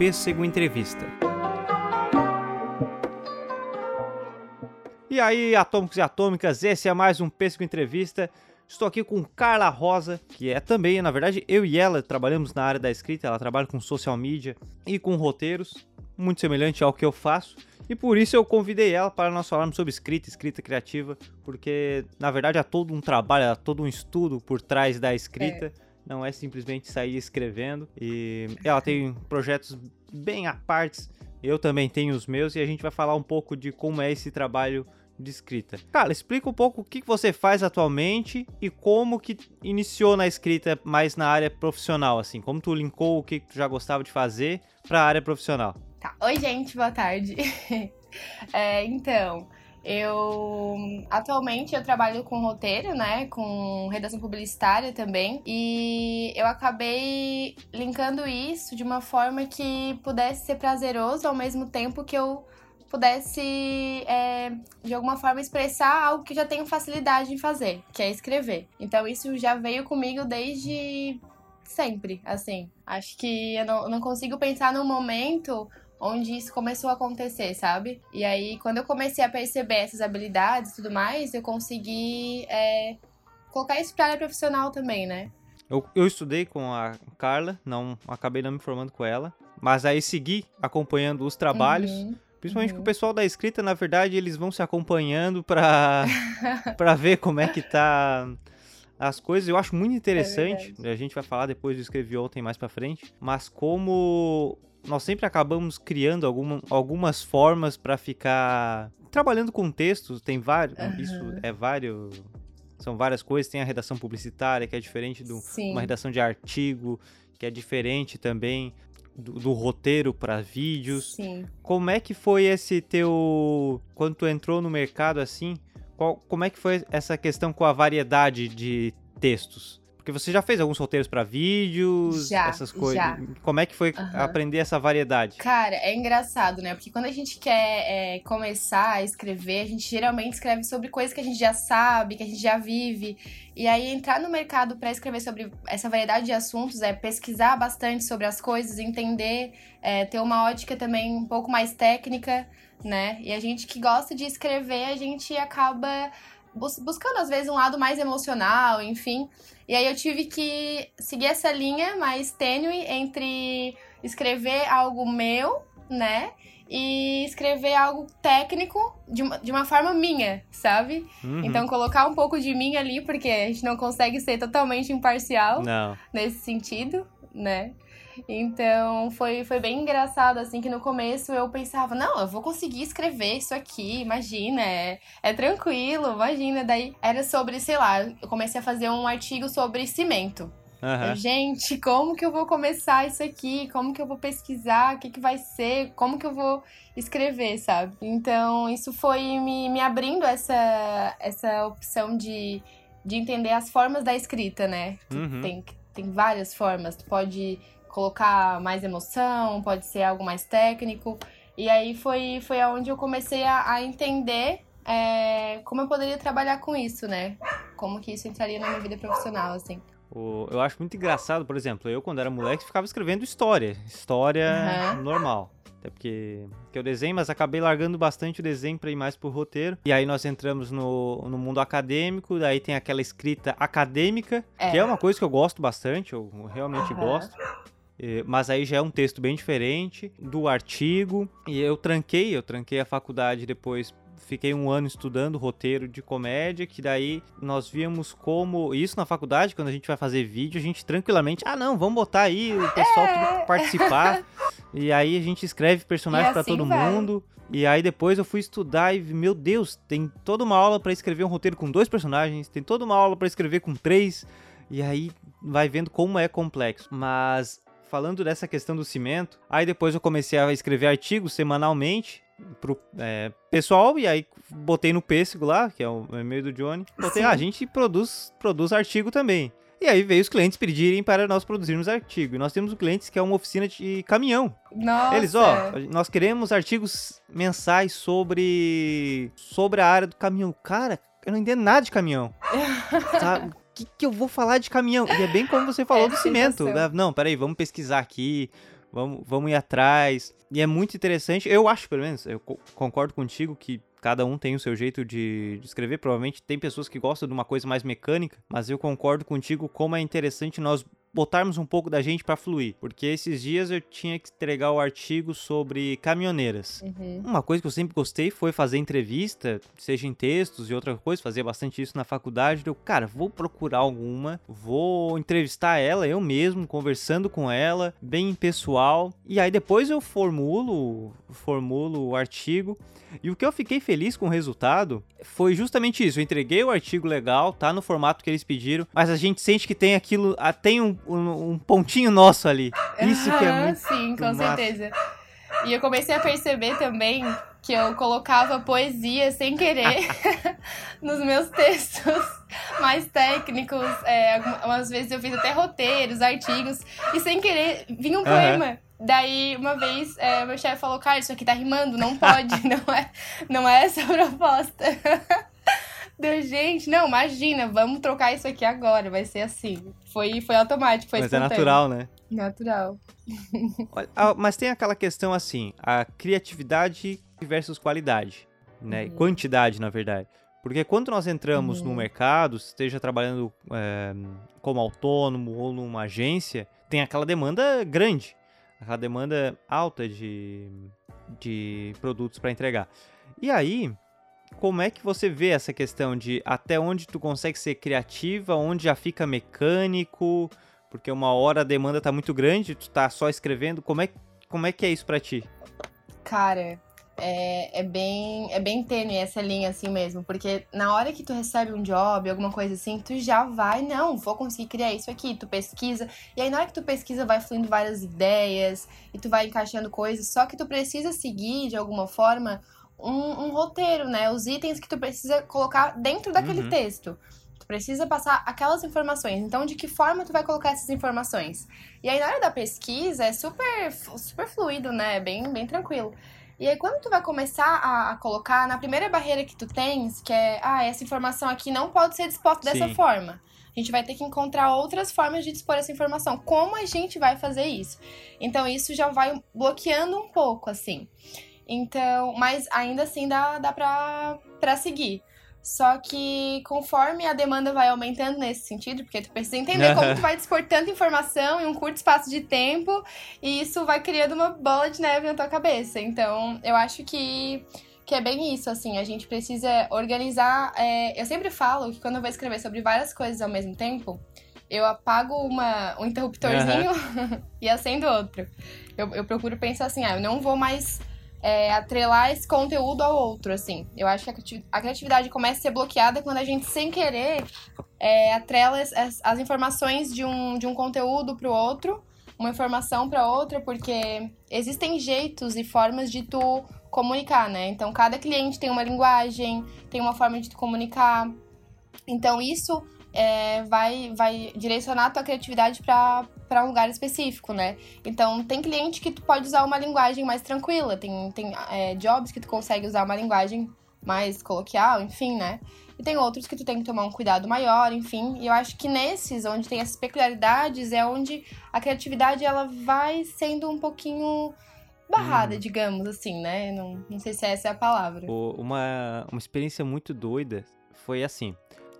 Pêssego Entrevista. E aí, atômicos e atômicas, esse é mais um Pêssego Entrevista. Estou aqui com Carla Rosa, que é também, na verdade, eu e ela trabalhamos na área da escrita, ela trabalha com social media e com roteiros, muito semelhante ao que eu faço. E por isso eu convidei ela para nós falarmos sobre escrita, escrita criativa, porque na verdade há todo um trabalho, há todo um estudo por trás da escrita. É não é simplesmente sair escrevendo. E ela tem projetos bem à parte. Eu também tenho os meus e a gente vai falar um pouco de como é esse trabalho de escrita. Cara, explica um pouco o que você faz atualmente e como que iniciou na escrita mais na área profissional, assim, como tu linkou o que tu já gostava de fazer para a área profissional. Tá. Oi, gente, boa tarde. é, então, eu atualmente eu trabalho com roteiro, né, com redação publicitária também, e eu acabei linkando isso de uma forma que pudesse ser prazeroso ao mesmo tempo que eu pudesse é, de alguma forma expressar algo que já tenho facilidade em fazer, que é escrever. Então isso já veio comigo desde sempre, assim. Acho que eu não, eu não consigo pensar num momento onde isso começou a acontecer, sabe? E aí, quando eu comecei a perceber essas habilidades e tudo mais, eu consegui é, colocar isso pra área profissional também, né? Eu, eu estudei com a Carla, não acabei não me formando com ela, mas aí segui acompanhando os trabalhos. Uhum. Principalmente uhum. que o pessoal da escrita, na verdade, eles vão se acompanhando pra, pra ver como é que tá as coisas. Eu acho muito interessante. É a gente vai falar depois do Escrevi Ontem mais pra frente. Mas como nós sempre acabamos criando alguma, algumas formas para ficar trabalhando com textos. Tem vários. Uhum. Isso é vários. São várias coisas. Tem a redação publicitária, que é diferente de uma redação de artigo, que é diferente também do, do roteiro para vídeos. Sim. Como é que foi esse teu. Quando tu entrou no mercado assim? Qual, como é que foi essa questão com a variedade de textos? Porque você já fez alguns roteiros para vídeos, já, essas coisas. Já. Como é que foi uhum. aprender essa variedade? Cara, é engraçado, né? Porque quando a gente quer é, começar a escrever, a gente geralmente escreve sobre coisas que a gente já sabe, que a gente já vive. E aí entrar no mercado para escrever sobre essa variedade de assuntos é pesquisar bastante sobre as coisas, entender, é, ter uma ótica também um pouco mais técnica, né? E a gente que gosta de escrever, a gente acaba buscando às vezes um lado mais emocional, enfim. E aí eu tive que seguir essa linha mais tênue entre escrever algo meu, né? E escrever algo técnico de uma, de uma forma minha, sabe? Uhum. Então colocar um pouco de mim ali, porque a gente não consegue ser totalmente imparcial não. nesse sentido, né? Então foi, foi bem engraçado, assim, que no começo eu pensava, não, eu vou conseguir escrever isso aqui, imagina, é, é tranquilo, imagina. Daí era sobre, sei lá, eu comecei a fazer um artigo sobre cimento. Uhum. Gente, como que eu vou começar isso aqui? Como que eu vou pesquisar? O que, que vai ser? Como que eu vou escrever, sabe? Então, isso foi me, me abrindo essa, essa opção de, de entender as formas da escrita, né? Uhum. Tem, tem várias formas. Tu pode colocar mais emoção, pode ser algo mais técnico. E aí foi, foi aonde eu comecei a, a entender é, como eu poderia trabalhar com isso, né? Como que isso entraria na minha vida profissional, assim. Eu acho muito engraçado, por exemplo, eu quando era moleque ficava escrevendo história, história uhum. normal. Até porque que eu desenho, mas acabei largando bastante o desenho para ir mais pro roteiro. E aí nós entramos no, no mundo acadêmico, daí tem aquela escrita acadêmica, é. que é uma coisa que eu gosto bastante, eu realmente uhum. gosto. Mas aí já é um texto bem diferente do artigo. E eu tranquei, eu tranquei a faculdade depois fiquei um ano estudando roteiro de comédia, que daí nós víamos como. Isso na faculdade, quando a gente vai fazer vídeo, a gente tranquilamente. Ah, não, vamos botar aí o pessoal é. participar. e aí a gente escreve personagens para assim todo vai. mundo. E aí depois eu fui estudar e, meu Deus, tem toda uma aula para escrever um roteiro com dois personagens, tem toda uma aula para escrever com três. E aí vai vendo como é complexo. Mas falando dessa questão do cimento, aí depois eu comecei a escrever artigos semanalmente pro é, pessoal e aí botei no pêssego lá, que é o e-mail do Johnny. Botei, ah, a gente produz, produz artigo também. E aí veio os clientes pedirem para nós produzirmos artigo. E nós temos clientes que é uma oficina de caminhão. Nossa. Eles, ó, nós queremos artigos mensais sobre sobre a área do caminhão. Cara, eu não entendo nada de caminhão. que, que eu vou falar de caminhão? E é bem como você falou é do cimento. Né? Não, peraí, vamos pesquisar aqui, vamos, vamos ir atrás. E é muito interessante. Eu acho, pelo menos, eu concordo contigo que cada um tem o seu jeito de, de, escrever. Provavelmente tem pessoas que gostam de uma coisa mais mecânica, mas eu concordo contigo como é interessante nós botarmos um pouco da gente para fluir. Porque esses dias eu tinha que entregar o artigo sobre caminhoneiras. Uhum. Uma coisa que eu sempre gostei foi fazer entrevista, seja em textos e outra coisa, fazia bastante isso na faculdade. Eu, cara, vou procurar alguma, vou entrevistar ela eu mesmo, conversando com ela, bem pessoal. E aí depois eu formulo, formulo o artigo. E o que eu fiquei feliz com o resultado foi justamente isso. Eu entreguei o artigo legal, tá no formato que eles pediram, mas a gente sente que tem aquilo, tem um, um, um pontinho nosso ali. Isso que é muito Sim, com massa. certeza. E eu comecei a perceber também que eu colocava poesia sem querer nos meus textos mais técnicos. É, algumas vezes eu fiz até roteiros, artigos, e sem querer vinha um uhum. poema. Daí, uma vez, é, meu chefe falou, cara, isso aqui tá rimando, não pode, não é, não é essa a proposta. Gente, não, imagina, vamos trocar isso aqui agora, vai ser assim. Foi, foi automático, foi Mas é natural, né? Natural. Olha, mas tem aquela questão assim, a criatividade versus qualidade, né? Uhum. Quantidade, na verdade. Porque quando nós entramos uhum. no mercado, esteja trabalhando é, como autônomo ou numa agência, tem aquela demanda grande aquela demanda alta de, de produtos para entregar. E aí, como é que você vê essa questão de até onde tu consegue ser criativa, onde já fica mecânico, porque uma hora a demanda tá muito grande, tu tá só escrevendo, como é, como é que é isso para ti? Cara, é, é, bem, é bem tênue essa linha assim mesmo, porque na hora que tu recebe um job, alguma coisa assim, tu já vai, não, vou conseguir criar isso aqui, tu pesquisa, e aí na hora que tu pesquisa vai fluindo várias ideias, e tu vai encaixando coisas, só que tu precisa seguir de alguma forma um, um roteiro, né? Os itens que tu precisa colocar dentro daquele uhum. texto. Tu precisa passar aquelas informações. Então, de que forma tu vai colocar essas informações? E aí, na hora da pesquisa, é super, super fluido, né? Bem, bem tranquilo. E aí, quando tu vai começar a, a, colocar, na primeira barreira que tu tens, que é, ah, essa informação aqui não pode ser disposta dessa Sim. forma. A gente vai ter que encontrar outras formas de dispor essa informação. Como a gente vai fazer isso? Então, isso já vai bloqueando um pouco, assim. Então, mas ainda assim dá, dá pra, pra seguir. Só que conforme a demanda vai aumentando nesse sentido, porque tu precisa entender como tu vai dispor tanta informação em um curto espaço de tempo, e isso vai criando uma bola de neve na tua cabeça. Então, eu acho que, que é bem isso, assim, a gente precisa organizar. É, eu sempre falo que quando eu vou escrever sobre várias coisas ao mesmo tempo, eu apago uma, um interruptorzinho uhum. e acendo outro. Eu, eu procuro pensar assim, ah, eu não vou mais é, atrelar esse conteúdo ao outro, assim. Eu acho que a criatividade começa a ser bloqueada quando a gente, sem querer, é, atrela as, as, informações de um, de um conteúdo para o outro, uma informação para outra, porque existem jeitos e formas de tu comunicar, né? Então, cada cliente tem uma linguagem, tem uma forma de tu comunicar. Então, isso é, vai, vai direcionar a tua criatividade para um lugar específico, né? Então, tem cliente que tu pode usar uma linguagem mais tranquila, tem, tem é, jobs que tu consegue usar uma linguagem mais coloquial, enfim, né? E tem outros que tu tem que tomar um cuidado maior, enfim. E eu acho que nesses, onde tem essas peculiaridades, é onde a criatividade ela vai sendo um pouquinho barrada, hum. digamos assim, né? Não, não sei se essa é a palavra. Uma, uma experiência muito doida foi assim.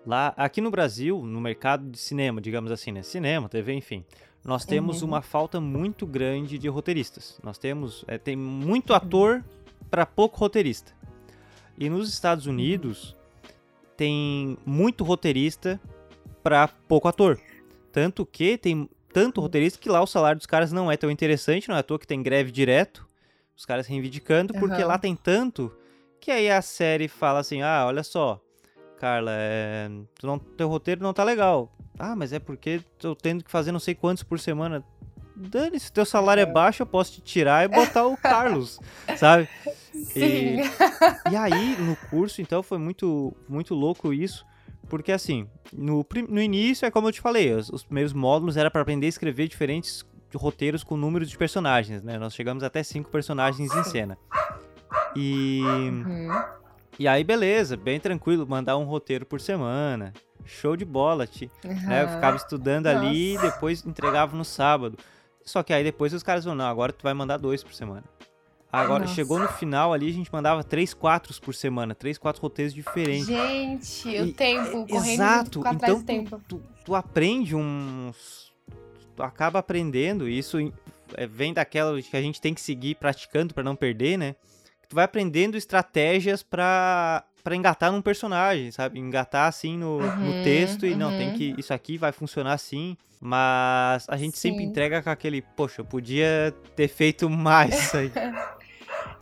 Lá, aqui no Brasil, no mercado de cinema, digamos assim, né? Cinema, TV, enfim. Nós temos uhum. uma falta muito grande de roteiristas. Nós temos, é, tem muito ator para pouco roteirista. E nos Estados Unidos tem muito roteirista para pouco ator. Tanto que tem tanto roteirista que lá o salário dos caras não é tão interessante, não é à toa que tem greve direto, os caras reivindicando, porque uhum. lá tem tanto que aí a série fala assim: ah, olha só, Carla, é... tu não... teu roteiro não tá legal. Ah, mas é porque tô tendo que fazer não sei quantos por semana. Dane-se, teu salário é baixo, eu posso te tirar e botar o Carlos, sabe? Sim. E, e aí, no curso, então, foi muito, muito louco isso. Porque, assim, no, no início, é como eu te falei, os, os primeiros módulos era para aprender a escrever diferentes roteiros com números de personagens, né? Nós chegamos até cinco personagens em cena. E... Uhum E aí, beleza, bem tranquilo, mandar um roteiro por semana. Show de bola, ti. Uhum. Né? Eu ficava estudando Nossa. ali e depois entregava no sábado. Só que aí depois os caras falaram, não, agora tu vai mandar dois por semana. Agora, Nossa. chegou no final ali, a gente mandava três, quatro por semana, três, quatro roteiros diferentes. Gente, e, o tempo, correndo exato. então, do tempo. Tu, tu, aprende uns... Tu acaba aprendendo, e isso é, vem daquela que a gente tem que seguir praticando para não perder, né? Tu vai aprendendo estratégias para para engatar num personagem, sabe? Engatar assim no, uhum, no texto e uhum. não, tem uhum. que. Isso aqui vai funcionar assim. Mas a gente Sim. sempre entrega com aquele, poxa, eu podia ter feito mais isso aí.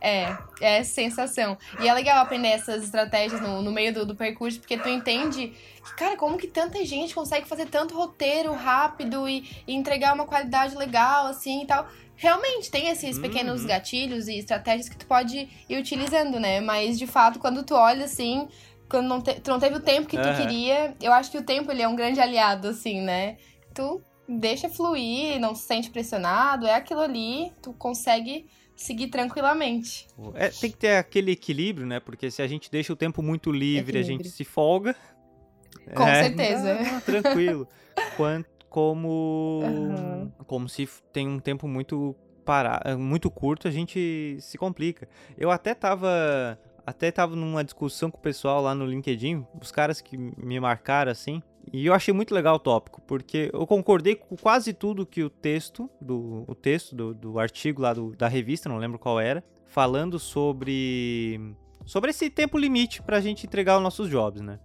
É, é sensação. E é legal aprender essas estratégias no, no meio do, do percurso, porque tu entende que, cara, como que tanta gente consegue fazer tanto roteiro rápido e, e entregar uma qualidade legal, assim e tal. Realmente, tem esses pequenos uhum. gatilhos e estratégias que tu pode ir utilizando, né? Mas, de fato, quando tu olha, assim, quando não te, tu não teve o tempo que tu uhum. queria, eu acho que o tempo, ele é um grande aliado, assim, né? Tu deixa fluir, não se sente pressionado, é aquilo ali, tu consegue seguir tranquilamente. É, tem que ter aquele equilíbrio, né? Porque se a gente deixa o tempo muito livre, equilíbrio. a gente se folga. Com é, certeza. tranquilo. Quanto, como uhum. como se tem um tempo muito para muito curto, a gente se complica. Eu até tava até tava numa discussão com o pessoal lá no LinkedIn, os caras que me marcaram assim, e eu achei muito legal o tópico, porque eu concordei com quase tudo que o texto, do, o texto do, do artigo lá do, da revista, não lembro qual era, falando sobre, sobre esse tempo limite para a gente entregar os nossos jobs, né?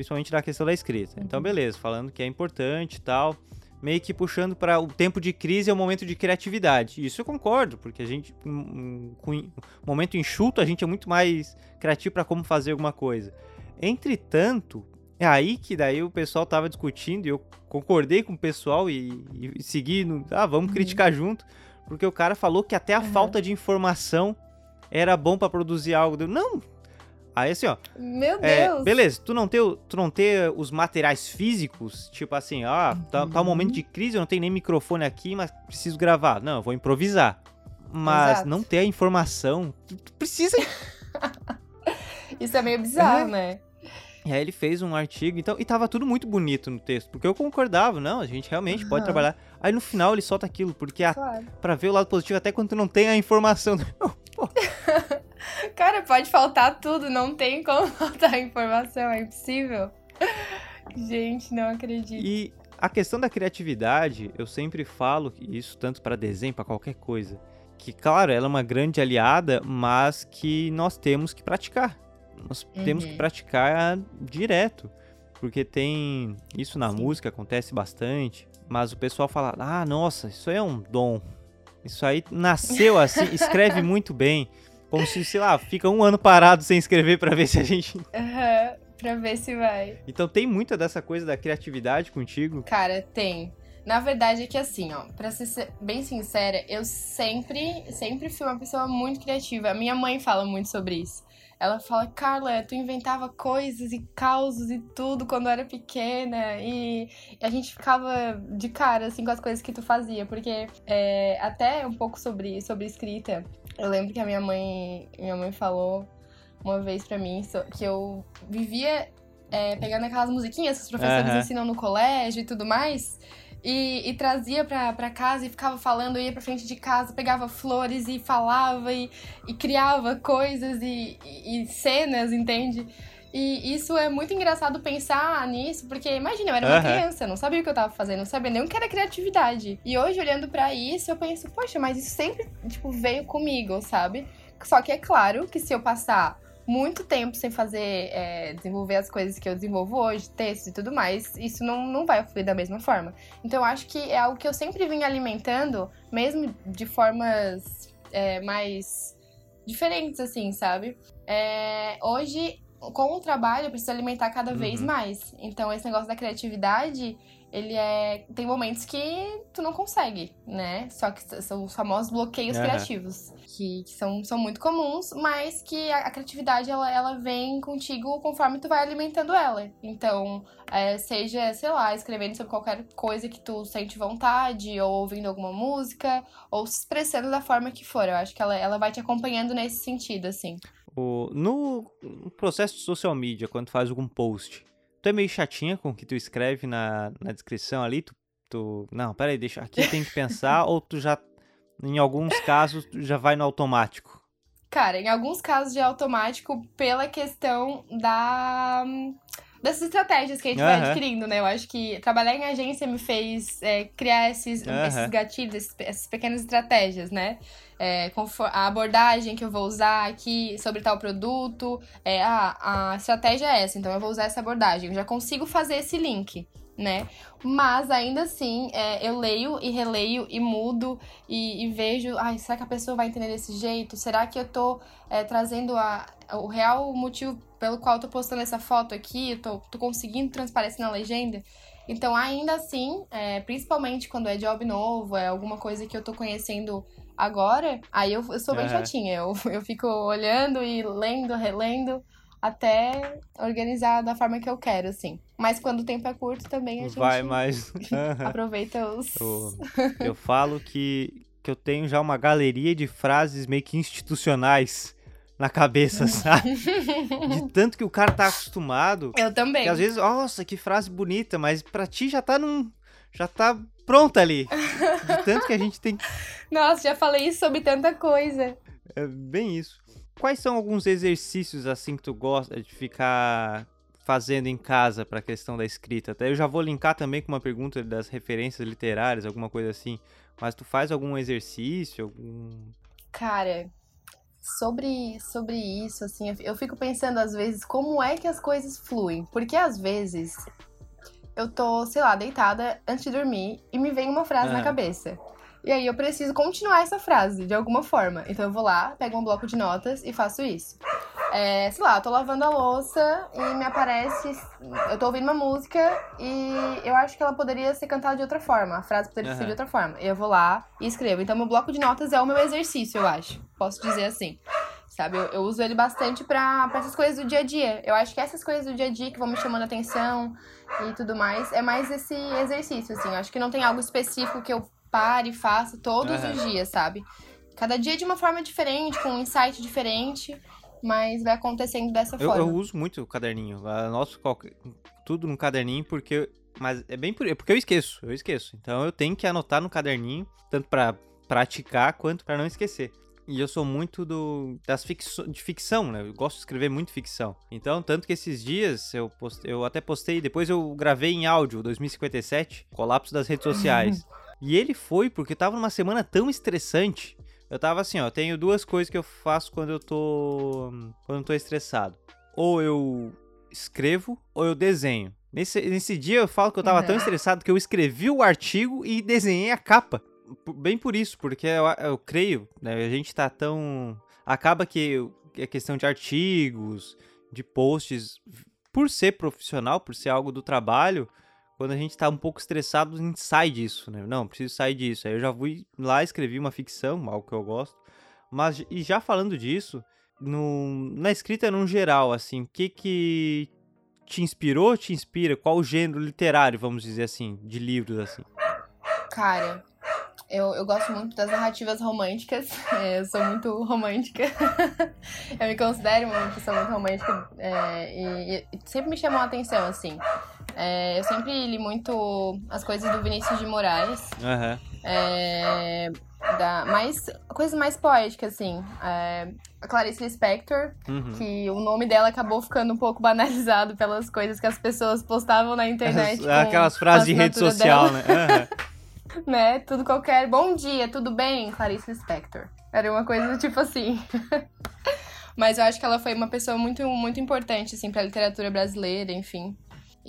Principalmente na questão da escrita. Então, uhum. beleza, falando que é importante e tal, meio que puxando para o tempo de crise é o momento de criatividade. Isso eu concordo, porque a gente, com momento enxuto, a gente é muito mais criativo para como fazer alguma coisa. Entretanto, é aí que daí o pessoal tava discutindo e eu concordei com o pessoal e, e segui no, ah, vamos uhum. criticar junto, porque o cara falou que até a uhum. falta de informação era bom para produzir algo. Eu, não. Aí assim, ó. Meu é, Deus. Beleza, tu não ter, tu não ter os materiais físicos, tipo assim, ah, tá, tá um momento de crise, eu não tenho nem microfone aqui, mas preciso gravar. Não, eu vou improvisar. Mas Exato. não ter a informação, tu, tu precisa Isso é meio bizarro, é. né? E aí ele fez um artigo, então, e tava tudo muito bonito no texto, porque eu concordava, não, a gente realmente uhum. pode trabalhar. Aí no final ele solta aquilo, porque claro. a, pra ver o lado positivo, até quando tu não tem a informação. Cara, pode faltar tudo, não tem como faltar informação, é impossível. Gente, não acredito. E a questão da criatividade, eu sempre falo isso tanto para desenho, para qualquer coisa, que claro, ela é uma grande aliada, mas que nós temos que praticar nós uhum. temos que praticar direto. Porque tem. Isso na Sim. música acontece bastante. Mas o pessoal fala: ah, nossa, isso aí é um dom. Isso aí nasceu assim, escreve muito bem. Como se, sei lá, fica um ano parado sem escrever para ver se a gente. Uhum, pra ver se vai. Então tem muita dessa coisa da criatividade contigo? Cara, tem. Na verdade é que assim, ó, pra ser bem sincera, eu sempre, sempre fui uma pessoa muito criativa. A minha mãe fala muito sobre isso. Ela fala, Carla, tu inventava coisas e causos e tudo quando eu era pequena. E a gente ficava de cara, assim, com as coisas que tu fazia. Porque é, até um pouco sobre, sobre escrita, eu lembro que a minha mãe, minha mãe falou uma vez pra mim que eu vivia é, pegando aquelas musiquinhas que os professores uhum. ensinam no colégio e tudo mais. E, e, trazia pra, pra casa e ficava falando, ia pra frente de casa, pegava flores e falava e, e criava coisas e, e, e cenas, entende? E isso é muito engraçado pensar nisso, porque imagina, eu era uma uhum. criança, não sabia o que eu tava fazendo, não sabia nem o que era criatividade. E hoje, olhando para isso, eu penso, poxa, mas isso sempre, tipo, veio comigo, sabe? Só que é claro que se eu passar muito tempo sem fazer, é, desenvolver as coisas que eu desenvolvo hoje, textos e tudo mais, isso não, não vai fluir da mesma forma. Então eu acho que é algo que eu sempre vim alimentando, mesmo de formas é, mais diferentes, assim, sabe? É, hoje, com o trabalho, eu preciso alimentar cada uhum. vez mais. Então esse negócio da criatividade ele é. Tem momentos que tu não consegue, né? Só que são os famosos bloqueios uhum. criativos, que, que, são, são muito comuns, mas que a, a, criatividade ela, ela vem contigo conforme tu vai alimentando ela. Então, é, seja, sei lá, escrevendo sobre qualquer coisa que tu sente vontade, ou ouvindo alguma música, ou se expressando da forma que for. Eu acho que ela, ela vai te acompanhando nesse sentido, assim. O, no processo de social media, quando tu faz algum post, tu é meio chatinha com o que tu escreve na, na descrição ali? Tu, tu. Não, peraí, deixa. Aqui tem que pensar, ou tu já. Em alguns casos, tu já vai no automático? Cara, em alguns casos de automático, pela questão da dessas estratégias que a gente uhum. vai adquirindo, né? Eu acho que trabalhar em agência me fez é, criar esses, uhum. esses gatilhos, esses, essas pequenas estratégias, né? É, a abordagem que eu vou usar aqui sobre tal produto, é, ah, a estratégia é essa, então eu vou usar essa abordagem. Eu já consigo fazer esse link né? Mas ainda assim, é, eu leio e releio e mudo e, e, vejo, ai, será que a pessoa vai entender desse jeito? Será que eu tô é, trazendo a, o real motivo pelo qual eu tô postando essa foto aqui? Eu tô, tô conseguindo transparecer na legenda? Então, ainda assim, é, principalmente quando é job novo, é alguma coisa que eu tô conhecendo agora, aí eu, eu sou bem chatinha. Eu, eu fico olhando e lendo, relendo até organizar da forma que eu quero, assim. Mas quando o tempo é curto também a gente vai mais aproveita os eu, eu falo que que eu tenho já uma galeria de frases meio que institucionais na cabeça, sabe? De tanto que o cara tá acostumado. Eu também. Que às vezes, nossa, que frase bonita, mas pra ti já tá num. Já tá pronta ali. De tanto que a gente tem. Nossa, já falei isso sobre tanta coisa. É bem isso. Quais são alguns exercícios assim que tu gosta de ficar fazendo em casa para a questão da escrita? Até eu já vou linkar também com uma pergunta das referências literárias, alguma coisa assim. Mas tu faz algum exercício, algum Cara, sobre sobre isso assim, eu fico pensando às vezes como é que as coisas fluem, porque às vezes eu tô, sei lá, deitada antes de dormir e me vem uma frase na cabeça. E aí eu preciso continuar essa frase de alguma forma. Então eu vou lá, pego um bloco de notas e faço isso. É, sei lá, tô lavando a louça e me aparece. Eu tô ouvindo uma música e eu acho que ela poderia ser cantada de outra forma. A frase poderia uhum. ser de outra forma. E eu vou lá e escrevo. Então, meu bloco de notas é o meu exercício, eu acho. Posso dizer assim. Sabe? Eu, eu uso ele bastante pra, pra essas coisas do dia a dia. Eu acho que essas coisas do dia a dia que vão me chamando a atenção e tudo mais, é mais esse exercício, assim. Eu acho que não tem algo específico que eu pare e faça todos uhum. os dias, sabe? Cada dia de uma forma diferente, com um insight diferente, mas vai acontecendo dessa eu, forma. Eu uso muito o caderninho, qualquer, tudo no caderninho, porque. Mas é bem por, é porque eu esqueço, eu esqueço. Então eu tenho que anotar no caderninho, tanto para praticar quanto para não esquecer. E eu sou muito do das ficção, de ficção, né? Eu gosto de escrever muito ficção. Então, tanto que esses dias eu, post, eu até postei, depois eu gravei em áudio 2057, colapso das redes sociais. E ele foi porque tava numa semana tão estressante. Eu tava assim, ó, tenho duas coisas que eu faço quando eu tô quando eu tô estressado. Ou eu escrevo ou eu desenho. Nesse, nesse dia eu falo que eu tava uhum. tão estressado que eu escrevi o artigo e desenhei a capa. Bem por isso, porque eu, eu creio, né, a gente tá tão acaba que a questão de artigos, de posts, por ser profissional, por ser algo do trabalho, quando a gente tá um pouco estressado, a gente sai disso, né? Não, preciso sair disso. Aí eu já fui lá, escrevi uma ficção, algo que eu gosto. Mas, e já falando disso, no, na escrita no geral, assim, o que que te inspirou, te inspira? Qual gênero literário, vamos dizer assim, de livros, assim? Cara, eu, eu gosto muito das narrativas românticas. É, eu sou muito romântica. eu me considero uma pessoa muito romântica é, e, e, sempre me chamou a atenção, assim. É, eu sempre li muito as coisas do Vinícius de Moraes. Uhum. É, da, mais, coisas mais poéticas, assim. É, a Clarice Lispector, uhum. que o nome dela acabou ficando um pouco banalizado pelas coisas que as pessoas postavam na internet. aquelas frases de rede social, dela. né? Uhum. né? Tudo qualquer. Bom dia, tudo bem? Clarice Lispector. Era uma coisa tipo assim. Mas eu acho que ela foi uma pessoa muito, muito importante, assim, pra literatura brasileira, enfim.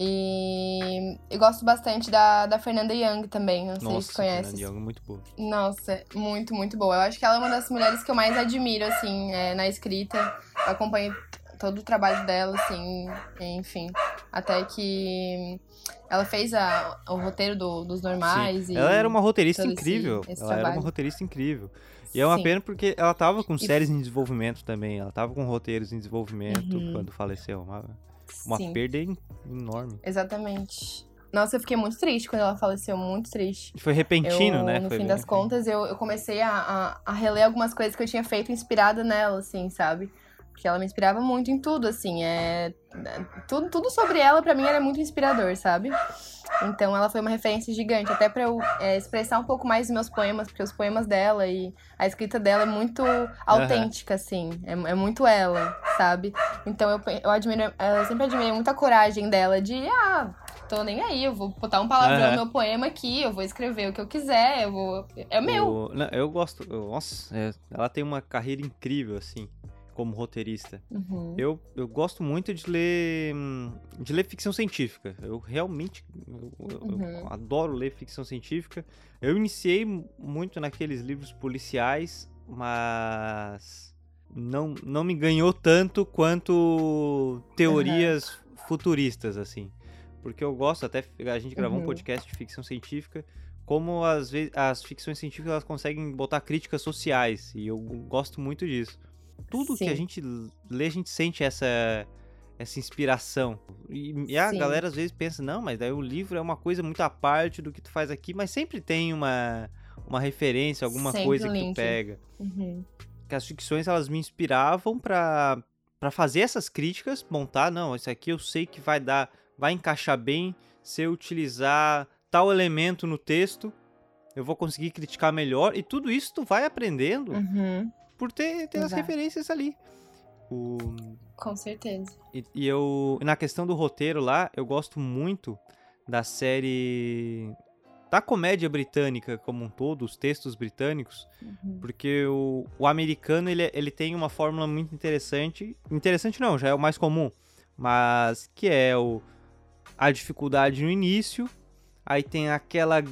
E eu gosto bastante da, da Fernanda Young também, não sei se você conhece. Fernanda Young é muito boa. Nossa, muito, muito boa. Eu acho que ela é uma das mulheres que eu mais admiro, assim, é, na escrita. Eu acompanho todo o trabalho dela, assim, enfim. Até que ela fez a, o roteiro do, dos normais. Sim. ela era uma roteirista incrível. Esse, esse ela trabalho. era uma roteirista incrível. E é uma Sim. pena porque ela tava com séries e... em desenvolvimento também. Ela tava com roteiros em desenvolvimento uhum. quando faleceu. Uma... Sim. perda enorme. Exatamente. Nossa, eu fiquei muito triste quando ela faleceu, muito triste. Foi repentino, eu, né? No Foi fim das contas, eu, eu comecei a, a, a, reler algumas coisas que eu tinha feito inspirada nela, assim, sabe? porque ela me inspirava muito em tudo, assim. É, tudo, tudo sobre ela, para mim, era muito inspirador, sabe? Então ela foi uma referência gigante, até para eu é, expressar um pouco mais os meus poemas, porque os poemas dela e a escrita dela é muito autêntica, uhum. assim, é, é, muito ela, sabe? Então eu, eu admiro, eu sempre admirei muito a coragem dela de, ah, tô nem aí, eu vou botar um palavrão no meu poema aqui, eu vou escrever o que eu quiser, eu vou. É meu. O, não, eu gosto. Eu, nossa, é, ela tem uma carreira incrível, assim, como roteirista. Uhum. Eu, eu gosto muito de ler. de ler ficção científica. Eu realmente. Eu, uhum. eu adoro ler ficção científica. Eu iniciei muito naqueles livros policiais, mas. Não, não me ganhou tanto quanto teorias uhum. futuristas, assim porque eu gosto, até a gente gravou uhum. um podcast de ficção científica, como às vezes as ficções científicas elas conseguem botar críticas sociais, e eu gosto muito disso. Tudo Sim. que a gente lê, a gente sente essa essa inspiração. E, a Sim. galera às vezes pensa, não, mas daí o livro é uma coisa muito à parte do que tu faz aqui, mas sempre tem uma, uma referência, alguma sempre coisa que tu pega. Uhum. Que as ficções elas me inspiravam para para fazer essas críticas, montar, não, isso aqui eu sei que vai dar vai encaixar bem se eu utilizar tal elemento no texto, eu vou conseguir criticar melhor. E tudo isso tu vai aprendendo uhum. Por ter, ter as referências ali. O... Com certeza. E, e, eu, na questão do roteiro lá, eu gosto muito da série. da comédia britânica como um todo, os textos britânicos, uhum. porque o, o americano ele, ele tem uma fórmula muito interessante. Interessante não, já é o mais comum, mas que é o a dificuldade no início, aí tem aquela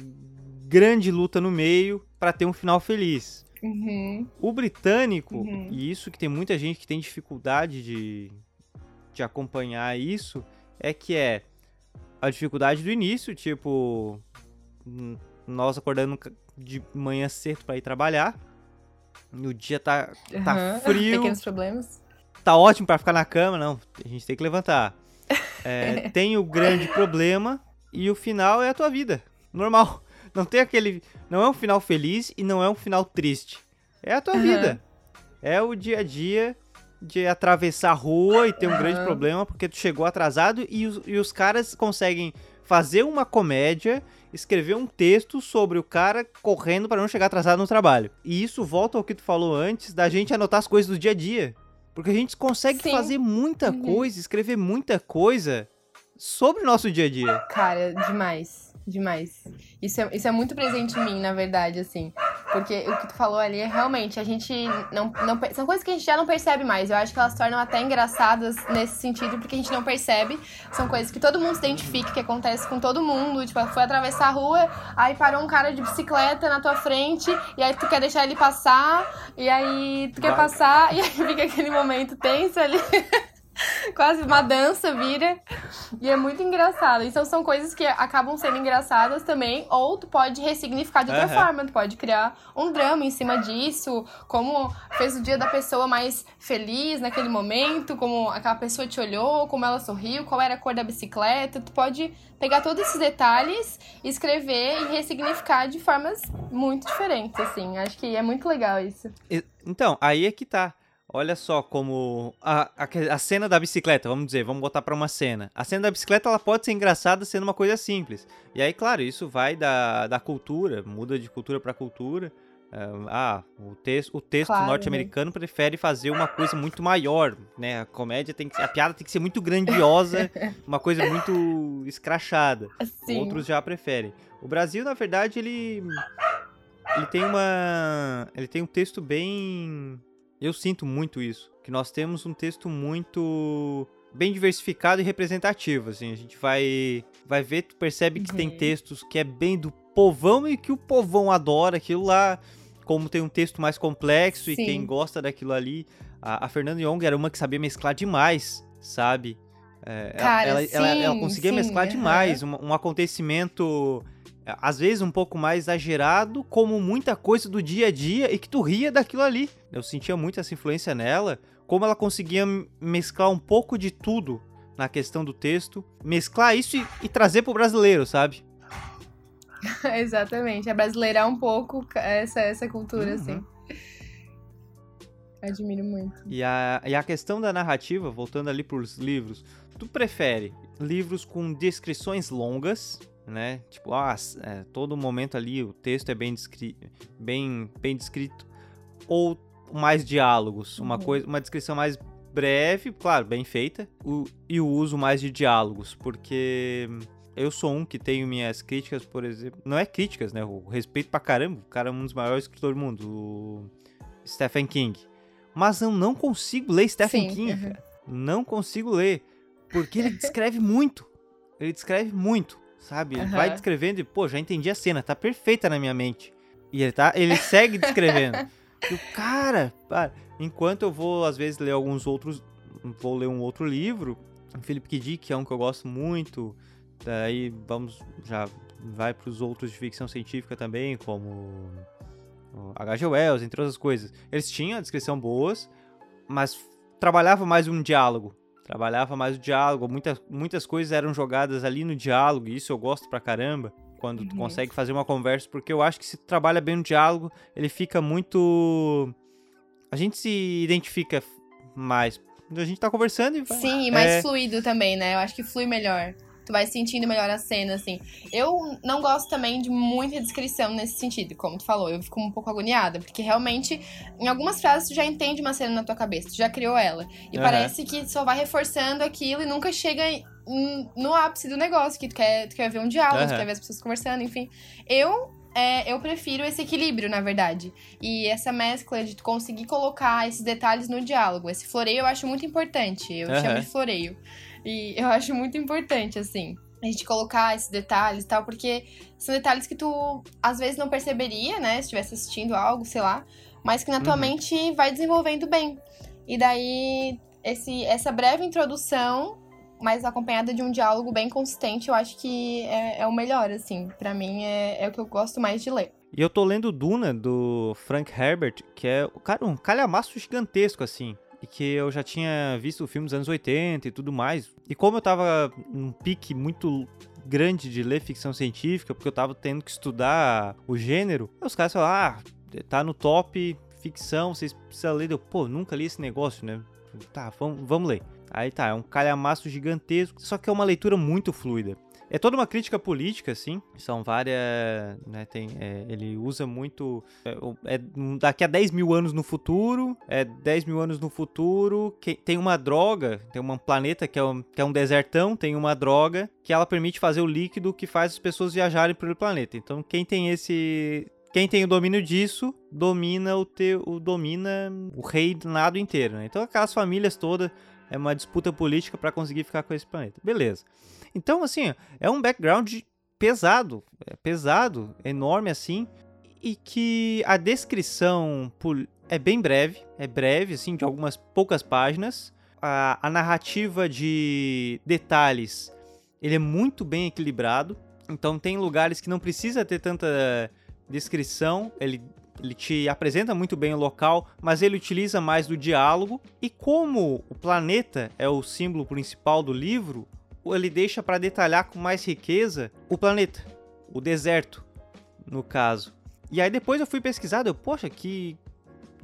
grande luta no meio para ter um final feliz. Uhum. O britânico, uhum. e isso que tem muita gente que tem dificuldade de, de acompanhar isso, é que é a dificuldade do início, tipo, nós acordando de manhã cedo para ir trabalhar, no dia tá, tá uhum. frio. Pequenos problemas. Tá ótimo para ficar na cama, não, a gente tem que levantar. É, tem o grande problema e o final é a tua vida. Normal. Não tem aquele. Não é um final feliz e não é um final triste. É a tua uhum. vida. É o dia a dia de atravessar a rua e ter um uhum. grande problema porque tu chegou atrasado e os, e os caras conseguem fazer uma comédia, escrever um texto sobre o cara correndo para não chegar atrasado no trabalho. E isso volta ao que tu falou antes da gente anotar as coisas do dia a dia. Porque a gente consegue Sim. fazer muita uhum. coisa, escrever muita coisa sobre o nosso dia a dia. Cara, demais demais. Isso é, isso é muito presente em mim, na verdade, assim. Porque o que tu falou ali é realmente, a gente não, não. São coisas que a gente já não percebe mais. Eu acho que elas tornam até engraçadas nesse sentido, porque a gente não percebe. São coisas que todo mundo se identifica, que acontece com todo mundo. Tipo, foi atravessar a rua, aí parou um cara de bicicleta na tua frente, e aí tu quer deixar ele passar, e aí tu quer Vai. passar, e aí fica aquele momento tenso ali. Quase uma dança vira. E é muito engraçado. Então são coisas que acabam sendo engraçadas também. Ou tu pode ressignificar de outra uhum. forma. Tu pode criar um drama em cima disso. Como fez o dia da pessoa mais feliz naquele momento. Como aquela pessoa te olhou, como ela sorriu, qual era a cor da bicicleta. Tu pode pegar todos esses detalhes, escrever e ressignificar de formas muito diferentes, assim. Acho que é muito legal isso. Então, aí é que tá. Olha só como a, a, a, cena da bicicleta, vamos dizer, vamos botar para uma cena. A cena da bicicleta ela pode ser engraçada sendo uma coisa simples. E aí, claro, isso vai da, da cultura, muda de cultura para cultura. Ah, o texto, o texto claro, norte-americano né? prefere fazer uma coisa muito maior, né? A comédia tem que, a piada tem que ser muito grandiosa, uma coisa muito escrachada. Sim. Outros já preferem. O Brasil, na verdade, ele ele tem uma ele tem um texto bem eu sinto muito isso, que nós temos um texto muito bem diversificado e representativo, assim, a gente vai vai ver, tu percebe que uhum. tem textos que é bem do povão e que o povão adora aquilo lá, como tem um texto mais complexo Sim. e quem gosta daquilo ali, a, a Fernanda Young era uma que sabia mesclar demais, sabe? É, Cara, ela, sim, ela, ela, conseguia sim, mesclar uhum. demais um, um acontecimento às vezes um pouco mais exagerado, como muita coisa do dia a dia e que tu ria daquilo ali. Eu sentia muito essa influência nela, como ela conseguia mesclar um pouco de tudo na questão do texto, mesclar isso e, e trazer pro brasileiro, sabe? Exatamente, é brasileirar um pouco essa, essa cultura, uhum. assim. Admiro muito. E a, e a questão da narrativa, voltando ali pros livros, tu prefere livros com descrições longas, né? Tipo, ah, é, todo momento ali o texto é bem, descri bem, bem descrito, ou mais diálogos, uma uhum. coisa, uma descrição mais breve, claro, bem feita, o, e o uso mais de diálogos, porque eu sou um que tenho minhas críticas, por exemplo, não é críticas, né? O respeito pra caramba, o cara é um dos maiores escritores do mundo, o Stephen King. Mas eu não consigo ler Stephen Sim, King, uhum. Não consigo ler, porque ele descreve muito. Ele descreve muito, sabe? Ele uhum. vai descrevendo e, pô, já entendi a cena, tá perfeita na minha mente. E ele tá, ele segue descrevendo. E o cara, para, enquanto eu vou às vezes ler alguns outros, vou ler um outro livro, Philip K. Dick, que é um que eu gosto muito, daí vamos já vai para os outros de ficção científica também, como H.G. Wells, entre outras coisas. Eles tinham a descrição boas, mas trabalhava mais um diálogo. Trabalhava mais o diálogo, muitas, muitas coisas eram jogadas ali no diálogo, e isso eu gosto pra caramba quando tu uhum. consegue fazer uma conversa, porque eu acho que se tu trabalha bem no diálogo, ele fica muito. A gente se identifica mais. A gente tá conversando e. Sim, e mais é... fluido também, né? Eu acho que flui melhor. Tu vai sentindo melhor a cena, assim. Eu não gosto também de muita descrição nesse sentido, como tu falou. Eu fico um pouco agoniada, porque realmente, em algumas frases, tu já entende uma cena na tua cabeça, tu já criou ela. E uhum. parece que só vai reforçando aquilo e nunca chega no ápice do negócio, que tu quer, tu quer ver um diálogo, uhum. tu quer ver as pessoas conversando, enfim. Eu é, eu prefiro esse equilíbrio, na verdade. E essa mescla de conseguir colocar esses detalhes no diálogo. Esse floreio eu acho muito importante. Eu uhum. chamo de floreio. E eu acho muito importante, assim, a gente colocar esses detalhes e tal, porque são detalhes que tu às vezes não perceberia, né? Se estivesse assistindo algo, sei lá, mas que na tua uhum. mente vai desenvolvendo bem. E daí, esse, essa breve introdução mas acompanhada de um diálogo bem consistente, eu acho que é, é o melhor, assim. para mim é, é o que eu gosto mais de ler. E eu tô lendo Duna, do Frank Herbert, que é, cara, um calhamaço gigantesco, assim. E que eu já tinha visto o filme dos anos 80 e tudo mais. E como eu tava num pique muito grande de ler ficção científica, porque eu tava tendo que estudar o gênero, os caras falaram, ah, tá no top ficção, vocês precisam ler. Eu, pô, nunca li esse negócio, né? Tá, vamos, vamos ler. Aí tá, é um calhamaço gigantesco, só que é uma leitura muito fluida. É toda uma crítica política, assim. São várias. Né, tem, é, ele usa muito. É, é, daqui a 10 mil anos no futuro. É 10 mil anos no futuro. Que, tem uma droga. Tem um planeta que é, um, que é um desertão. Tem uma droga que ela permite fazer o líquido que faz as pessoas viajarem pelo planeta. Então, quem tem esse. Quem tem o domínio disso, domina o teu, o domina o reinado inteiro, né? Então aquelas famílias todas é uma disputa política para conseguir ficar com esse planeta. Beleza. Então, assim, é um background pesado, é pesado, enorme assim, e que a descrição é bem breve, é breve, assim, de algumas poucas páginas. A, a narrativa de detalhes, ele é muito bem equilibrado. Então tem lugares que não precisa ter tanta descrição, ele ele te apresenta muito bem o local, mas ele utiliza mais do diálogo. E como o planeta é o símbolo principal do livro, ele deixa para detalhar com mais riqueza o planeta, o deserto, no caso. E aí depois eu fui pesquisar, eu, poxa, que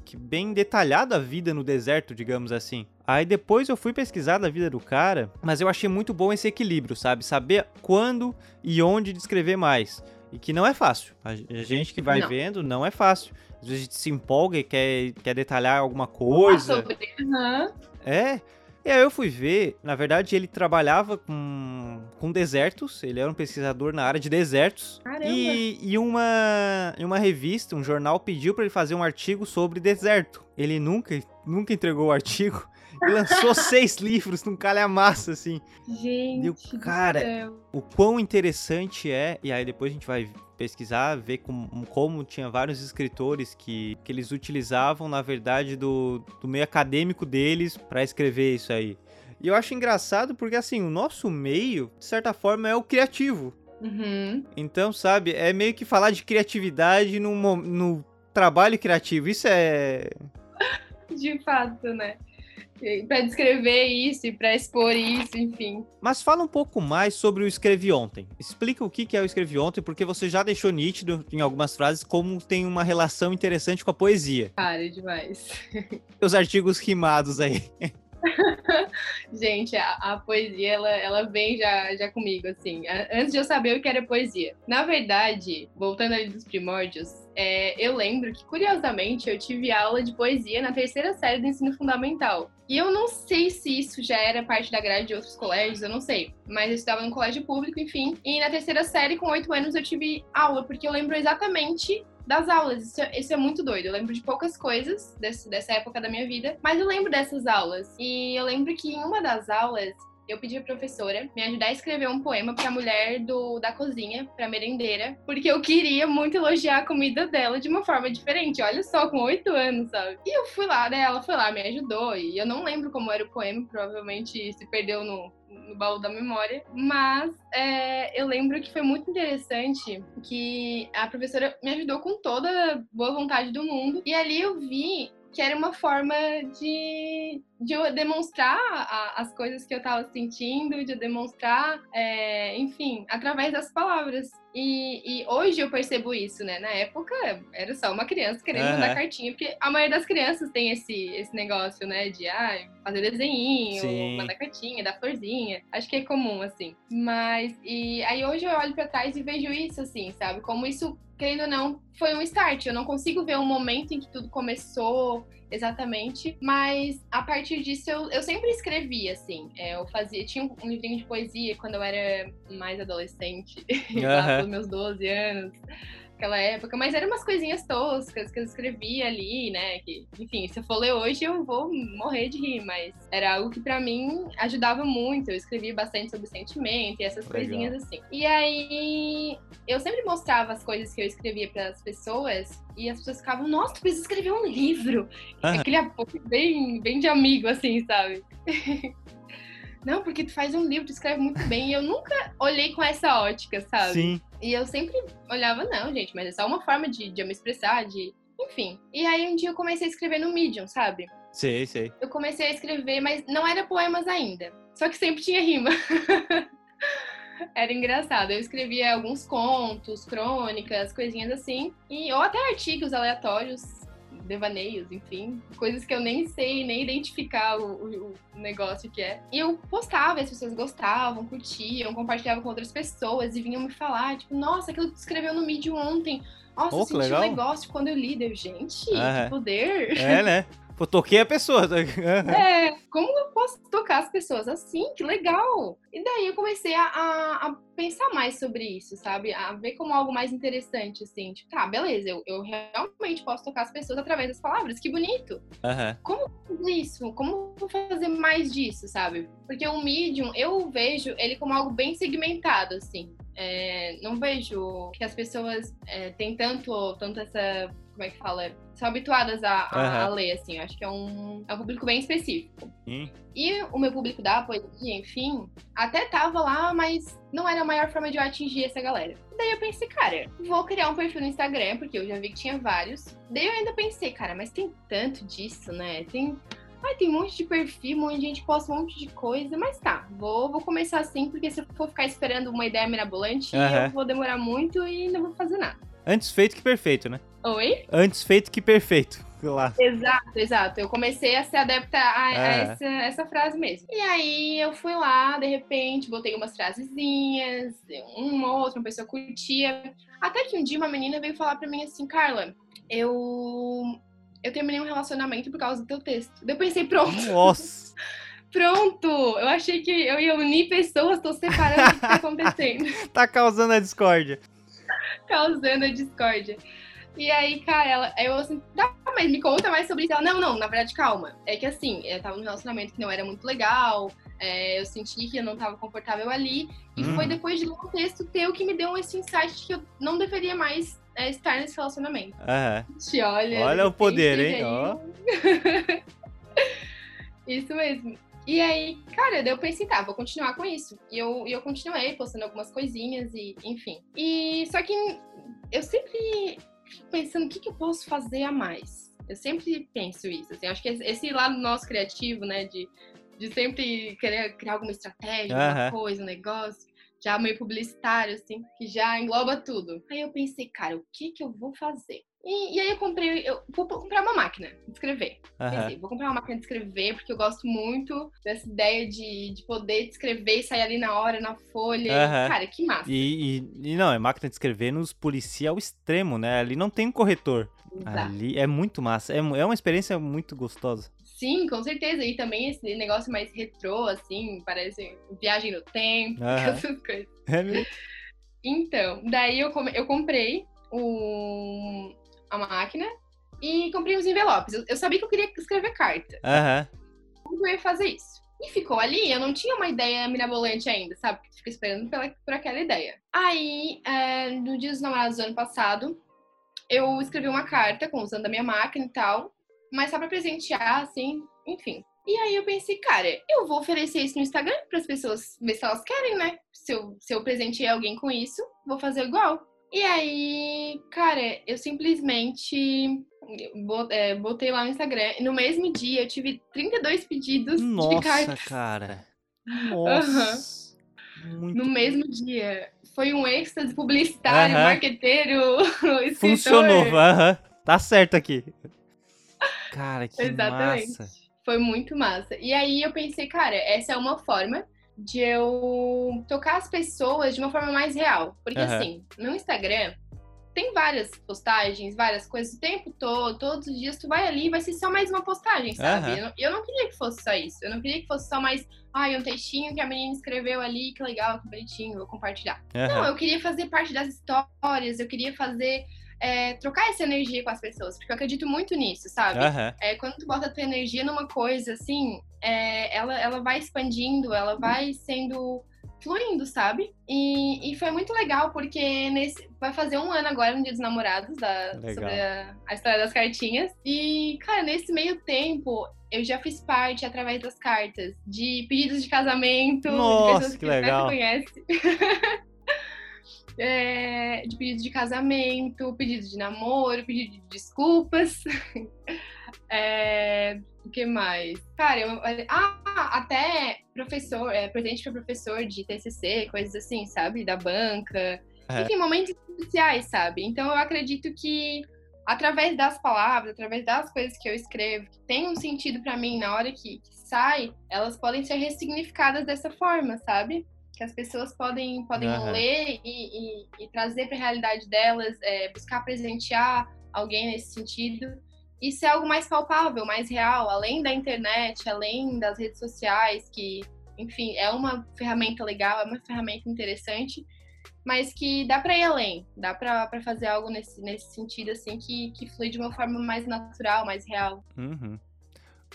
que bem detalhada a vida no deserto, digamos assim. Aí depois eu fui pesquisar da vida do cara, mas eu achei muito bom esse equilíbrio, sabe? Saber quando e onde descrever mais. E que não é fácil. A gente que vai não. vendo, não é fácil. Às vezes a gente se empolga e quer, quer detalhar alguma coisa. Sobre... Uhum. É. E aí eu fui ver, na verdade ele trabalhava com, com desertos, ele era um pesquisador na área de desertos. Caramba. E, e uma, uma revista, um jornal pediu para ele fazer um artigo sobre deserto. Ele nunca, nunca entregou o artigo lançou seis livros num calhamaço, assim. Gente. O cara, o quão interessante é, e aí depois a gente vai pesquisar, ver como, como tinha vários escritores que, que eles utilizavam, na verdade, do, do meio acadêmico deles para escrever isso aí. E eu acho engraçado porque, assim, o nosso meio, de certa forma, é o criativo. Uhum. Então, sabe, é meio que falar de criatividade no, no trabalho criativo. Isso é. De fato, né? Para descrever isso e para expor isso, enfim. Mas fala um pouco mais sobre o Escrevi Ontem. Explica o que é o Escrevi Ontem, porque você já deixou nítido em algumas frases como tem uma relação interessante com a poesia. Cara, demais. Os artigos rimados aí. Gente, a, a, poesia, ela, ela vem já, já comigo, assim, antes de eu saber o que era poesia. Na verdade, voltando ali dos primórdios, é, eu lembro que, curiosamente, eu tive aula de poesia na terceira série do ensino fundamental. E eu não sei se isso já era parte da grade de outros colégios, eu não sei. Mas eu estudava no colégio público, enfim. E na terceira série, com oito anos, eu tive aula, porque eu lembro exatamente das aulas. Isso é, isso é, muito doido. Eu lembro de poucas coisas desse, dessa época da minha vida, mas eu lembro dessas aulas. E eu lembro que em uma das aulas eu pedi à professora me ajudar a escrever um poema para a mulher do, da cozinha, para merendeira, porque eu queria muito elogiar a comida dela de uma forma diferente. Olha só, com oito anos, sabe? E eu fui lá, daí ela foi lá, me ajudou. E eu não lembro como era o poema, provavelmente se perdeu no, no baú da memória, mas é, eu lembro que foi muito interessante que a professora me ajudou com toda a boa vontade do mundo, e ali eu vi que era uma forma de, de eu demonstrar a, as coisas que eu estava sentindo, de eu demonstrar, é, enfim, através das palavras. E, e, hoje eu percebo isso, né? Na época era só uma criança querendo uhum. mandar cartinha, porque a maioria das crianças tem esse, esse negócio, né? De ah, fazer desenho, Sim. mandar cartinha, dar florzinha. Acho que é comum, assim. Mas, e aí hoje eu olho para trás e vejo isso, assim, sabe? Como isso querendo ou não, foi um start. Eu não consigo ver um momento em que tudo começou exatamente, mas a partir disso eu, eu sempre escrevi, assim. É, eu fazia, tinha um livrinho de poesia quando eu era mais adolescente, uhum. lá pelos meus 12 anos aquela época, mas eram umas coisinhas toscas que eu escrevia ali, né? Que, enfim, se eu for ler hoje eu vou morrer de rir, mas era algo que para mim ajudava muito. Eu escrevia bastante sobre sentimento e essas Legal. coisinhas assim. E aí eu sempre mostrava as coisas que eu escrevia para as pessoas e as pessoas ficavam, nossa, tu precisa escrever um livro. Uhum. Aquele apoio bem, bem de amigo, assim, sabe? não, porque tu faz um livro, tu escreve muito bem. E eu nunca olhei com essa ótica, sabe? Sim. E eu sempre olhava, não, gente, mas é só uma forma de, de eu me expressar, de. Enfim. E aí um dia eu comecei a escrever no Medium, sabe? Sei, sei. Eu comecei a escrever, mas não era poemas ainda. Só que sempre tinha rima. era engraçado. Eu escrevia alguns contos, crônicas, coisinhas assim. E, ou até artigos aleatórios devaneios, enfim, coisas que eu nem sei nem identificar o, o, o, negócio que é. E eu postava, as pessoas gostavam, curtiam, compartilhavam com outras pessoas e vinham me falar, tipo, nossa, aquilo que tu escreveu no Medium ontem. Nossa, oh, eu senti legal. um negócio quando eu li. Deu, gente, que poder. É, né? Pô, toquei a pessoa. Tá é, como eu posso tocar as pessoas assim? Que legal! E daí eu comecei a, a, a, pensar mais sobre isso, sabe? A ver como algo mais interessante, assim. Tipo, tá, beleza, eu, eu realmente posso tocar as pessoas através das palavras, que bonito! Uhum. Como fazer isso? Como fazer mais disso, sabe? Porque o Medium, eu vejo ele como algo bem segmentado, assim. É, não vejo que as pessoas é, têm tanto, tanto essa como é que fala? São habituadas a, a, uhum. a ler, assim. Eu acho que é um, é um público bem específico. Hum. E o meu público da poesia, enfim, até tava lá, mas não era a maior forma de eu atingir essa galera. Daí eu pensei, cara, vou criar um perfil no Instagram, porque eu já vi que tinha vários. Daí eu ainda pensei, cara, mas tem tanto disso, né? Tem. Ai, tem um monte de perfil, um monte de gente posta um monte de coisa, mas tá, vou, vou começar assim, porque se eu for ficar esperando uma ideia mirabolante, uhum. eu vou demorar muito e não vou fazer nada. Antes feito que perfeito, né? Oi? Antes feito que perfeito. Lá. Exato, exato. Eu comecei a se adaptar a, é. a essa, essa, frase mesmo. E aí eu fui lá, de repente, botei umas frasezinhas, uma ou outra, uma pessoa curtia. Até que um dia uma menina veio falar pra mim assim, Carla, eu. Eu terminei um relacionamento por causa do teu texto. Eu pensei, pronto. Nossa! Pronto! Eu achei que eu ia unir pessoas, tô separando o que tá acontecendo. tá causando a discórdia. causando a discórdia. E aí, cara, ela, eu assim, tá, mas me conta mais sobre isso. Ela, não, não, na verdade, calma. É que assim, eu tava num relacionamento que não era muito legal, é, eu senti que eu não tava confortável ali. E hum. foi depois de ler um texto teu que me deu esse insight de que eu não deveria mais é, estar nesse relacionamento. Uhum. Te olha. Olha o poder, hein? Ó. isso mesmo. E aí, cara, eu pensei, tá, vou continuar com isso. E eu, eu continuei postando algumas coisinhas e, enfim. E só que eu sempre pensando o que, que eu posso fazer a mais. Eu sempre penso isso, assim, acho que esse lado nosso criativo, né, de, de sempre querer criar alguma estratégia, alguma coisa, um negócio, já meio publicitário, assim, que já engloba tudo. Aí eu pensei, cara, o que que eu vou fazer? E, e, aí eu comprei, eu vou comprar uma máquina de escrever. Uhum. Pensei, vou comprar uma máquina de escrever, porque eu gosto muito dessa ideia de, de poder escrever e sair ali na hora, na folha. Uhum. Cara, que massa. E, e, e, não, é máquina de escrever nos policia ao extremo, né? Ali não tem um corretor. Exato. Ali é muito massa. É, é uma experiência muito gostosa. Sim, com certeza. E também esse negócio mais retrô, assim, parece viagem no tempo, uhum. essas coisas. É mesmo? Então, daí eu, eu comprei um, a máquina e comprei os envelopes. Eu, eu sabia que eu queria escrever carta. Uhum. Como eu ia fazer isso? E ficou ali, eu não tinha uma ideia mirabolante ainda, sabe? Porque fica esperando pela, por aquela ideia. Aí, é, no dia dos namorados do ano passado, eu escrevi uma carta com usando a minha máquina e tal, mas só pra presentear, assim, enfim. E aí eu pensei, cara, eu vou oferecer isso no Instagram para as pessoas ver se elas querem, né? Se eu, se eu presentear alguém com isso, vou fazer igual. E aí, cara, eu simplesmente é, botei lá no Instagram. E no mesmo dia eu tive 32 pedidos Nossa, de cartas. Nossa, cara. Nossa. Uhum. no mesmo dia. Foi um êxtase publicitário, uhum. marqueteiro, escritor. Funcionou, uhum. tá certo aqui. Cara, que Exatamente. massa. Foi muito massa. E aí eu pensei, cara, essa é uma forma de eu tocar as pessoas de uma forma mais real. Porque uhum. assim, no Instagram tem várias postagens, várias coisas o tempo todo, todos os dias tu vai ali e vai ser só mais uma postagem, sabe? Uhum. Eu, não, eu, não, queria que fosse só isso. Eu não queria que fosse só mais, ai, um textinho que a menina escreveu ali, que legal, que bonitinho, vou compartilhar. Uhum. Não, eu queria fazer parte das histórias, eu queria fazer é, trocar essa energia com as pessoas, porque eu acredito muito nisso, sabe? É, quando tu bota a tua energia numa coisa, assim, é, ela, ela vai expandindo, ela vai sendo fluindo, sabe? E, e foi muito legal, porque nesse, vai fazer um ano agora, no Dia dos Namorados, da, sobre a, a, história das cartinhas. E, cara, nesse meio tempo, eu já fiz parte, através das cartas, de pedidos de casamento, Nossa, de que, que legal. conhece. é, de pedido de casamento, pedido de namoro, pedido de desculpas. é, o que mais? Cara, eu, ah, até professor, é, presente para professor de TCC, coisas assim, sabe? Da banca. É. Enfim, momentos especiais, sabe? Então eu acredito que através das palavras, através das coisas que eu escrevo, que tem um sentido para mim na hora que, que, sai, elas podem ser ressignificadas dessa forma, sabe? que as pessoas podem, podem uhum. ler e, e, e trazer para a realidade delas, é, buscar presentear alguém nesse sentido. Isso é algo mais palpável, mais real, além da internet, além das redes sociais, que, enfim, é uma ferramenta legal, é uma ferramenta interessante, mas que dá para ir além, dá para fazer algo nesse, nesse sentido, assim, que, que flui de uma forma mais natural, mais real. Uhum.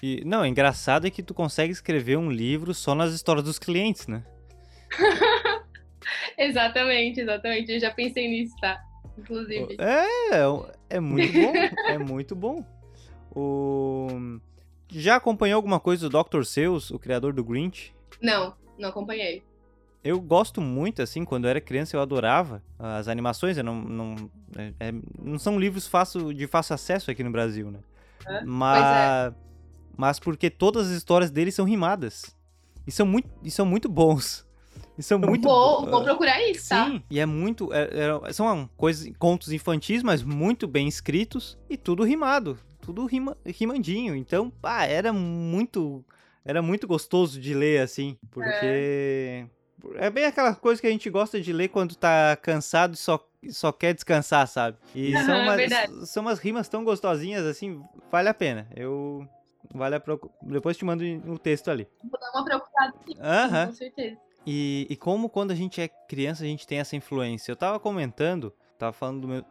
E, não, engraçado é que tu consegue escrever um livro só nas histórias dos clientes, né? exatamente, exatamente. Eu já pensei nisso, tá? Inclusive. É, é muito bom. é muito bom. O... Já acompanhou alguma coisa do Dr. Seuss, o criador do Grinch? Não, não acompanhei. Eu gosto muito, assim, quando eu era criança eu adorava as animações, não, não, é, é não são livros fácil, de fácil acesso aqui no Brasil, né? É, mas, mas porque todas as histórias dele são rimadas. E são muito, e são muito bons. E são muito. Vou, vou procurar isso, tá? Sim, e é muito. É, é, são coisas, contos infantis, mas muito bem escritos e tudo rimado. Tudo rima, rimandinho. Então, pá, era muito. Era muito gostoso de ler, assim. Porque. É. é bem aquela coisa que a gente gosta de ler quando tá cansado e só, só quer descansar, sabe? E são, umas, são umas rimas tão gostosinhas, assim, vale a pena. Eu. Vale a procura. Depois te mando o texto ali. Vou dar uma procurada sim, uhum. com certeza. E, e como quando a gente é criança a gente tem essa influência. Eu tava comentando, tava falando meu,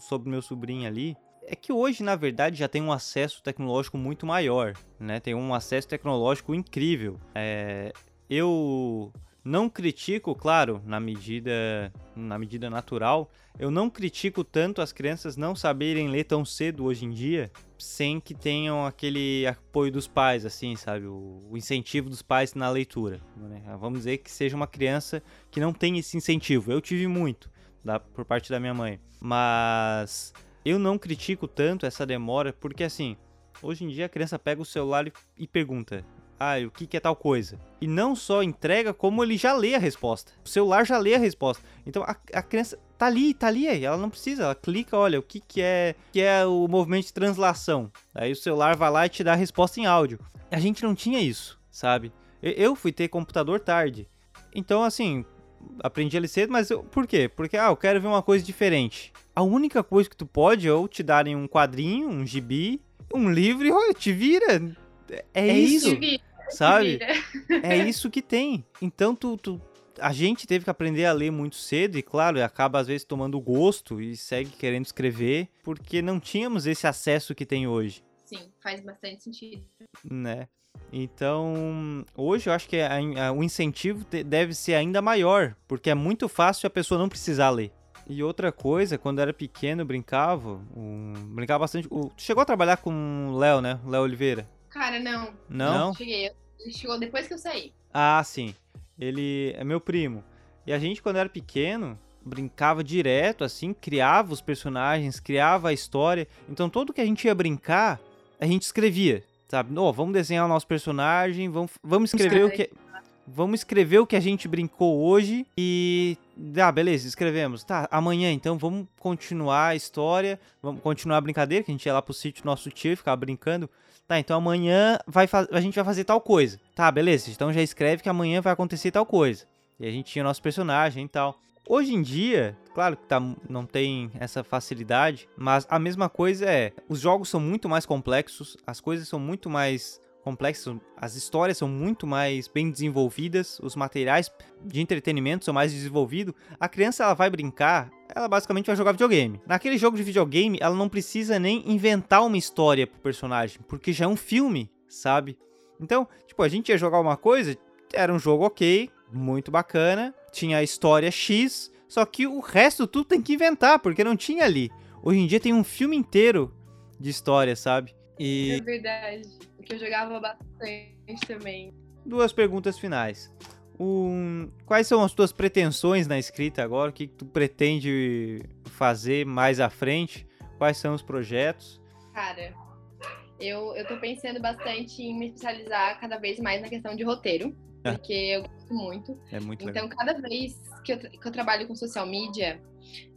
sobre meu sobrinho ali, é que hoje, na verdade, já tem um acesso tecnológico muito maior, né? Tem um acesso tecnológico incrível. É, eu não critico, claro, na medida, na medida natural, eu não critico tanto as crianças não saberem ler tão cedo hoje em dia, sem que tenham aquele apoio dos pais, assim, sabe? O, incentivo dos pais na leitura. Né? Vamos dizer que seja uma criança que não tem esse incentivo. Eu tive muito da, por parte da minha mãe. Mas eu não critico tanto essa demora, porque assim, hoje em dia a criança pega o celular e pergunta: ah, o que, que é tal coisa? E não só entrega, como ele já lê a resposta. O celular já lê a resposta. Então a, a criança tá ali, tá ali, ela não precisa, ela clica, olha, o que, que é que é o movimento de translação. Aí o celular vai lá e te dá a resposta em áudio. A gente não tinha isso, sabe? Eu fui ter computador tarde. Então, assim, aprendi ali cedo, mas eu, por quê? Porque, ah, eu quero ver uma coisa diferente. A única coisa que tu pode é ou te darem um quadrinho, um gibi, um livro e olha, te vira. É, é isso. isso sabe? É isso que tem. Então tu, tu, a gente teve que aprender a ler muito cedo e claro, acaba às vezes tomando gosto e segue querendo escrever porque não tínhamos esse acesso que tem hoje. Sim, faz bastante sentido. Né? Então, hoje eu acho que a, a, o incentivo te, deve ser ainda maior, porque é muito fácil a pessoa não precisar ler. E outra coisa, quando eu era pequeno, eu brincava, um, brincava bastante. O, chegou a trabalhar com o Léo, né? Léo Oliveira. Cara, não. Não? Cheguei. Ele chegou depois que eu saí. Ah, sim. Ele é meu primo. E a gente, quando era pequeno, brincava direto, assim, criava os personagens, criava a história. Então, tudo que a gente ia brincar, a gente escrevia, sabe? Oh, vamos desenhar o nosso personagem, vamos, vamos escrever o que. Vamos escrever o que a gente brincou hoje e. Ah, beleza, escrevemos. Tá, amanhã então vamos continuar a história, vamos continuar a brincadeira, que a gente ia lá pro sítio do nosso tio e ficava brincando. Tá, então amanhã vai a gente vai fazer tal coisa. Tá, beleza. Então já escreve que amanhã vai acontecer tal coisa. E a gente tinha nosso personagem e tal. Hoje em dia, claro que tá, não tem essa facilidade, mas a mesma coisa é, os jogos são muito mais complexos, as coisas são muito mais complexas, as histórias são muito mais bem desenvolvidas, os materiais de entretenimento são mais desenvolvidos. A criança ela vai brincar, ela basicamente vai jogar videogame. Naquele jogo de videogame, ela não precisa nem inventar uma história pro personagem, porque já é um filme, sabe? Então, tipo, a gente ia jogar uma coisa, era um jogo ok, muito bacana, tinha a história X, só que o resto tudo tem que inventar, porque não tinha ali. Hoje em dia tem um filme inteiro de história, sabe? E... É verdade, porque eu jogava bastante também. Duas perguntas finais. Um, quais são as tuas pretensões na escrita agora? O que tu pretende fazer mais à frente? Quais são os projetos? Cara, eu, eu tô pensando bastante em me especializar cada vez mais na questão de roteiro, é. porque eu gosto muito. É muito Então, legal. cada vez que eu, que eu trabalho com social media,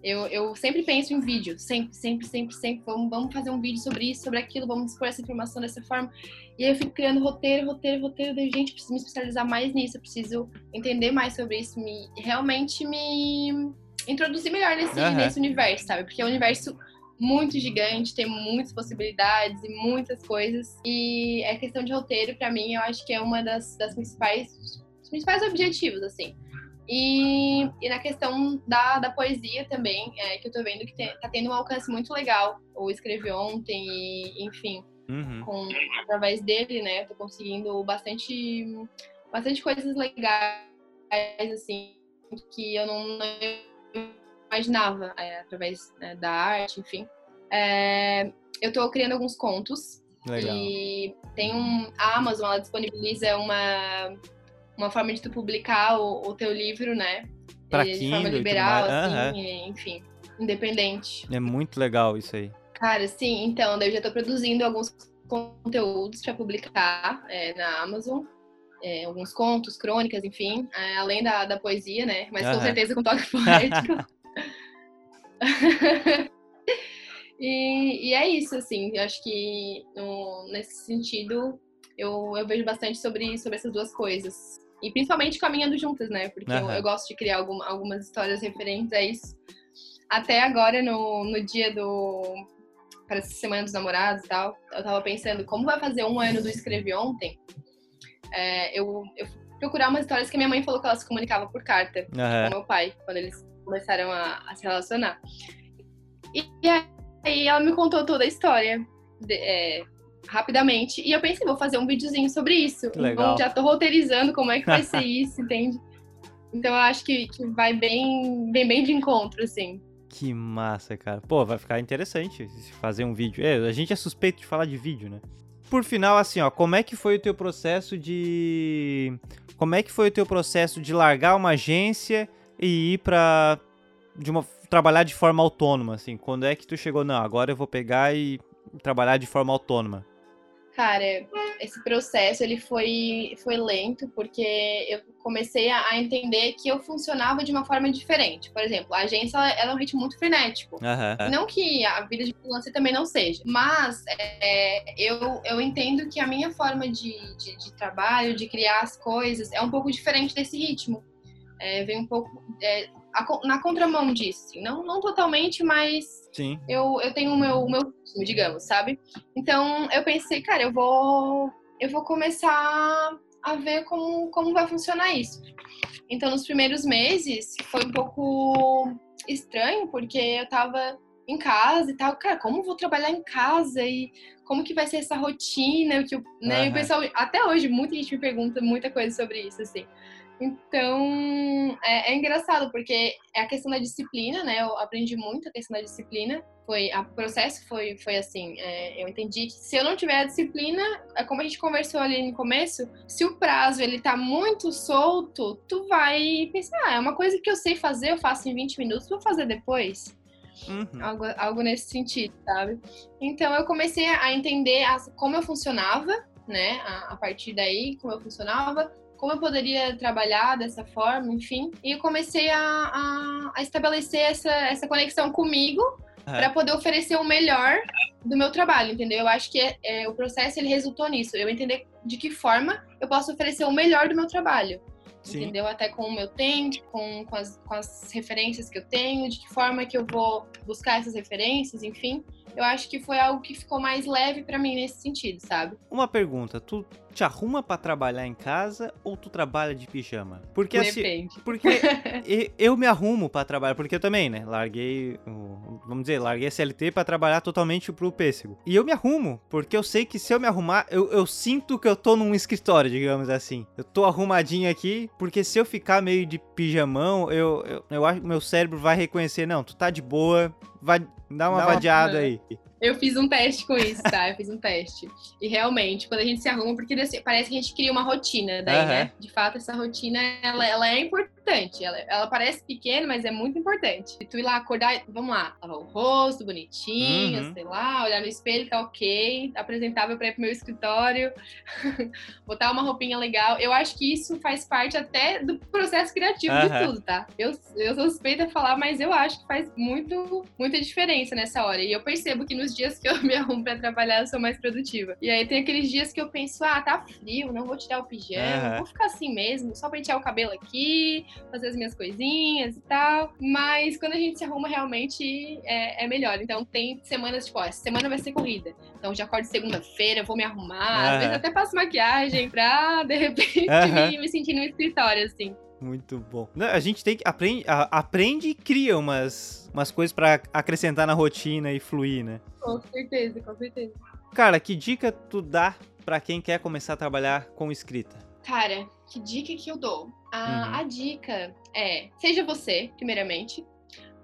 eu, eu sempre penso em vídeo, sempre, sempre, sempre, sempre. Vamos, vamos fazer um vídeo sobre isso, sobre aquilo, vamos expor essa informação dessa forma. E aí eu fico criando roteiro, roteiro, roteiro. Daí, gente, preciso me especializar mais nisso, eu preciso entender mais sobre isso, me realmente me introduzir melhor nesse, uhum. nesse universo, sabe? Porque é um universo muito gigante, tem muitas possibilidades e muitas coisas. E a questão de roteiro, para mim, eu acho que é uma das, das principais, dos principais objetivos, assim. E, e, na questão da, da poesia também, é, que eu tô vendo que tem, tá tendo um alcance muito legal. Eu escrevi ontem e, enfim, uhum. com, através dele, né, tô conseguindo bastante, bastante coisas legais, assim, que eu não, não imaginava é, através né, da arte, enfim. É, eu estou criando alguns contos. Legal. E tem um. A Amazon ela disponibiliza uma, uma forma de tu publicar o, o teu livro, né? Pra de Kindle, forma liberal, assim, uhum. enfim, independente. É muito legal isso aí. Cara, sim, então, eu já estou produzindo alguns conteúdos para publicar é, na Amazon. É, alguns contos, crônicas, enfim, é, além da, da poesia, né? Mas uhum. com certeza com toque poético. e, e, é isso, assim, eu acho que no, nesse sentido eu, eu vejo bastante sobre, sobre essas duas coisas. E principalmente caminhando juntas, né? Porque uhum. eu, eu, gosto de criar algum, algumas histórias referentes a isso. Até agora, no, no dia do. Para essa Semana dos Namorados e tal, eu tava pensando como vai fazer um ano do Escrevi Ontem. É, eu, eu procurar umas histórias que minha mãe falou que ela se comunicava por carta uhum. com meu pai, quando eles começaram a, a se relacionar. E, e, aí ela me contou toda a história de, é, rapidamente. E eu pensei, vou fazer um videozinho sobre isso. Então já tô roteirizando como é que vai ser isso, entende? Então eu acho que, que vai bem, bem, bem de encontro, assim. Que massa, cara. Pô, vai ficar interessante fazer um vídeo. É, a gente é suspeito de falar de vídeo, né? Por final, assim, ó, como é que foi o teu processo de. Como é que foi o teu processo de largar uma agência e ir para de uma trabalhar de forma autônoma, assim? Quando é que tu chegou, não, agora eu vou pegar e trabalhar de forma autônoma? Cara, esse processo ele foi, foi lento porque eu comecei a, entender que eu funcionava de uma forma diferente. Por exemplo, a agência ela, ela é um ritmo muito frenético. Uhum. Não que a vida de freelancer também não seja, mas é, eu, eu entendo que a minha forma de, de, de, trabalho, de criar as coisas, é um pouco diferente desse ritmo. É, vem um pouco é, na contramão disso. Assim. Não, não totalmente, mas Sim. Eu, eu tenho o meu, o meu digamos, sabe? Então eu pensei, cara, eu vou, eu vou começar a ver como, como vai funcionar isso. Então, nos primeiros meses, foi um pouco estranho, porque eu tava em casa e tal. Cara, como vou trabalhar em casa e como que vai ser essa rotina? Que eu, né? Uhum. o pessoal, até hoje, muita gente me pergunta muita coisa sobre isso, assim. Então, é, é, engraçado, porque é a questão da disciplina, né? Eu aprendi muito a questão da disciplina. Foi, o processo foi, foi assim, é, eu entendi que se eu não tiver a disciplina, é como a gente conversou ali no começo, se o prazo ele tá muito solto, tu vai pensar, ah, é uma coisa que eu sei fazer, eu faço em 20 minutos, vou fazer depois. Uhum. Algo, algo nesse sentido, sabe? Então eu comecei a entender as, como eu funcionava, né? A, a partir daí, como eu funcionava, como eu poderia trabalhar dessa forma, enfim. E eu comecei a, a, a estabelecer essa, essa conexão comigo uhum. para poder oferecer o melhor do meu trabalho, entendeu? Eu acho que é, é, o processo ele resultou nisso. Eu entender de que forma eu posso oferecer o melhor do meu trabalho. Sim. Entendeu? Até com o meu tempo, com, com, as, com as referências que eu tenho, de que forma que eu vou buscar essas referências, enfim. Eu acho que foi algo que ficou mais leve para mim nesse sentido, sabe? Uma pergunta, tu te arruma para trabalhar em casa ou tu trabalha de pijama? Porque assim, Depende. assim, porque eu me arrumo para trabalhar, porque eu também, né? Larguei, vamos dizer, larguei a CLT para trabalhar totalmente pro pêssego. E eu me arrumo, porque eu sei que se eu me arrumar, eu, eu sinto que eu tô num escritório, digamos assim. Eu tô arrumadinho aqui, porque se eu ficar meio de pijamão, eu, eu, eu acho que meu cérebro vai reconhecer, não, tu tá de boa, vai dar uma Dá vadiada uma... aí. Eu fiz um teste com isso, tá? Eu fiz um teste. E realmente, quando a gente se arruma, porque parece que a gente cria uma rotina daí, uhum. né? De fato, essa rotina, ela, ela é importante. Ela, ela parece pequena, mas é muito importante. E tu ir lá acordar, vamos lá, lavar o rosto, bonitinho, uhum. sei lá, olhar no espelho, tá ok, apresentável pra ir pro meu escritório, botar uma roupinha legal. Eu acho que isso faz parte até do processo criativo uhum. de tudo, tá? Eu, eu sou suspeita a falar, mas eu acho que faz muito, muita diferença nessa hora. E eu percebo que nos os dias que eu me arrumo pra trabalhar, eu sou mais produtiva. E aí tem aqueles dias que eu penso, ah, tá frio, não vou tirar o pijama, uhum. vou ficar assim mesmo, só pentear o cabelo aqui, fazer as minhas coisinhas e tal. Mas quando a gente se arruma, realmente é, é melhor. Então tem semanas, tipo, ó, essa semana vai ser corrida. Então já acordo segunda-feira, vou me arrumar, uhum. às vezes até passo maquiagem pra, de repente, uhum. me, me sentir no escritório, assim. Muito bom. A gente tem que aprende, aprende e cria umas, umas coisas para acrescentar na rotina e fluir, né? Com certeza, com certeza. Cara, que dica tu dá para quem quer começar a trabalhar com escrita? Cara, que dica que eu dou? A, uhum. a dica é, seja você, primeiramente,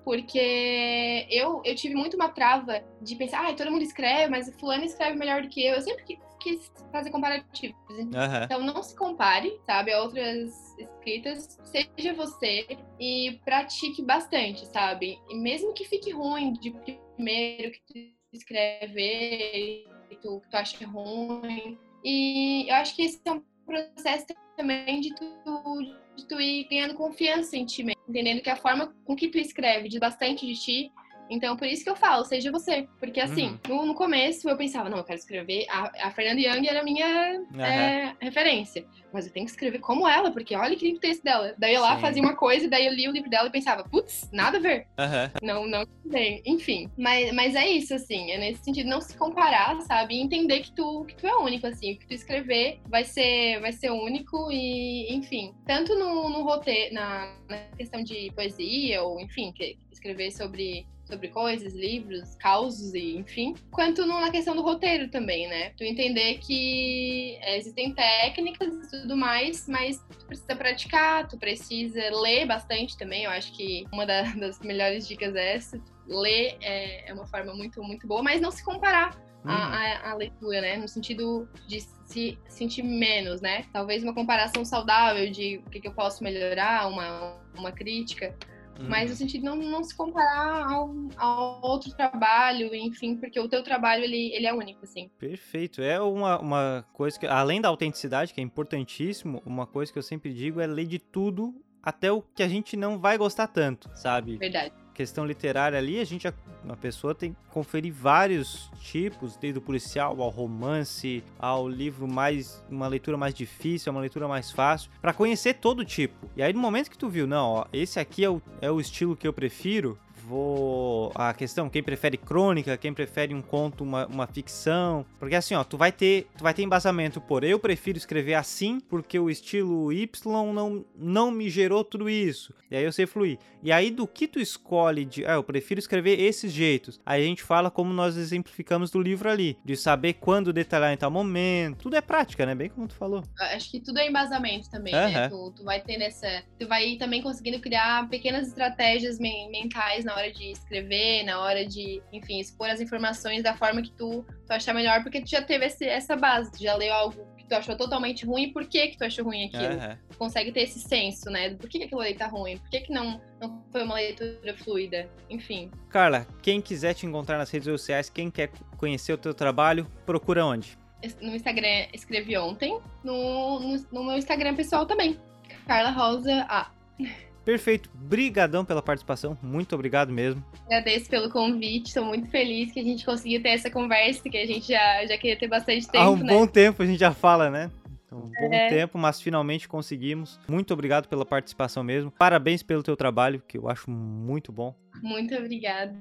porque eu, eu tive muito uma trava de pensar, ah, todo mundo escreve, mas fulano escreve melhor do que eu. Eu sempre quis fazer comparativos. Uhum. Então não se compare, sabe, a outras escritas. Seja você e pratique bastante, sabe? E mesmo que fique ruim de primeiro que tu escrever, que tu, que tu acha ruim. E eu acho que esse é um processo também de tu, de tu ir ganhando confiança em ti mesmo, entendendo que a forma com que tu escreve diz bastante de ti então, por isso que eu falo, seja você. Porque, assim, uhum. no, no, começo eu pensava, não, eu quero escrever. A, a Fernanda Young era a minha uhum. é, referência. Mas eu tenho que escrever como ela, porque olha que lindo o texto dela. Daí eu lá Sim. fazia uma coisa, daí eu li o livro dela e pensava, putz, nada a ver. Uhum. Não, não tem. Enfim. Mas, mas é isso, assim, é nesse sentido, não se comparar, sabe? E entender que tu, que tu é único, assim. O que tu escrever vai ser, vai ser único e, enfim. Tanto no, no roteiro, na, na questão de poesia, ou enfim, que, escrever sobre sobre coisas, livros, causos e enfim, quanto na questão do roteiro também, né? Tu entender que é, existem técnicas e tudo mais, mas tu precisa praticar, tu precisa ler bastante também. Eu acho que uma da, das melhores dicas é essa. Ler é, é, uma forma muito, muito boa, mas não se comparar uhum. à, leitura, né? No sentido de se sentir menos, né? Talvez uma comparação saudável de o que, que eu posso melhorar, uma, uma crítica Uhum. Mas no sentido de não, não se comparar ao, ao, outro trabalho, enfim, porque o teu trabalho, ele, ele é único, assim. Perfeito. É uma, uma coisa que, além da autenticidade, que é importantíssimo, uma coisa que eu sempre digo é ler de tudo até o que a gente não vai gostar tanto, sabe? Verdade questão literária ali, a gente, uma pessoa tem que conferir vários tipos, desde o policial ao romance, ao livro mais, uma leitura mais difícil, uma leitura mais fácil, para conhecer todo tipo. E aí no momento que tu viu, não, ó, esse aqui é o, é o estilo que eu prefiro, vou. A questão, quem prefere crônica, quem prefere um conto, uma, uma ficção. Porque assim, ó, tu vai ter. Tu vai ter embasamento por eu prefiro escrever assim, porque o estilo Y não, não me gerou tudo isso. E aí eu sei fluir. E aí, do que tu escolhe de. Ah, eu prefiro escrever esses jeitos. Aí a gente fala como nós exemplificamos do livro ali. De saber quando detalhar em tal momento. Tudo é prática, né? Bem como tu falou. Acho que tudo é embasamento também, uhum. né? Tu, tu vai ter nessa. Tu vai também conseguindo criar pequenas estratégias mentais na hora de escrever, na hora de, enfim, expor as informações da forma que tu, tu achar melhor, porque tu já teve esse, essa base, tu já leu algo que tu achou totalmente ruim, por que que tu achou ruim aquilo? Uhum. Tu consegue ter esse senso, né? Por que, que aquilo ali tá ruim? Por que que não, não foi uma leitura fluida? Enfim. Carla, quem quiser te encontrar nas redes sociais, quem quer conhecer o teu trabalho, procura onde? No Instagram escrevi ontem, no, no, no meu Instagram pessoal também. Carla Rosa A. Perfeito. Brigadão pela participação. Muito obrigado mesmo. Agradeço pelo convite. Estou muito feliz que a gente conseguiu ter essa conversa, que a gente já, já queria ter bastante tempo. Há um né? bom tempo a gente já fala, né? Um bom é. tempo, mas finalmente conseguimos. Muito obrigado pela participação mesmo. Parabéns pelo teu trabalho, que eu acho muito bom. Muito obrigada.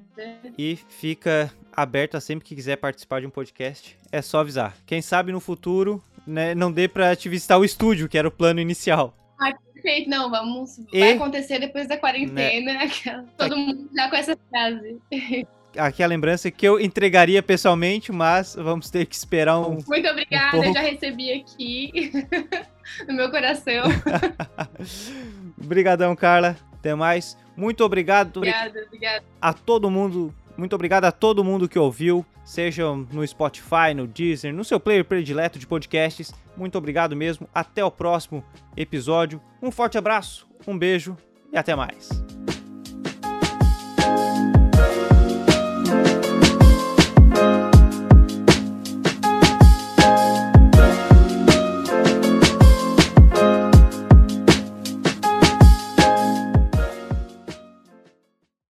E fica aberto a sempre que quiser participar de um podcast. É só avisar. Quem sabe no futuro, né, não dê para te visitar o estúdio, que era o plano inicial. Ai, perfeito. Não, vamos. E... Vai acontecer depois da quarentena. Né? Todo mundo já com essa frase. Aqui a lembrança que eu entregaria pessoalmente, mas vamos ter que esperar um. Muito obrigada, um eu já recebi aqui no meu coração. Obrigadão, Carla. Até mais. Muito obrigado. Obrigada, obrigada. A todo mundo muito obrigado a todo mundo que ouviu, seja no Spotify, no Deezer, no seu player predileto de podcasts. Muito obrigado mesmo. Até o próximo episódio. Um forte abraço, um beijo e até mais.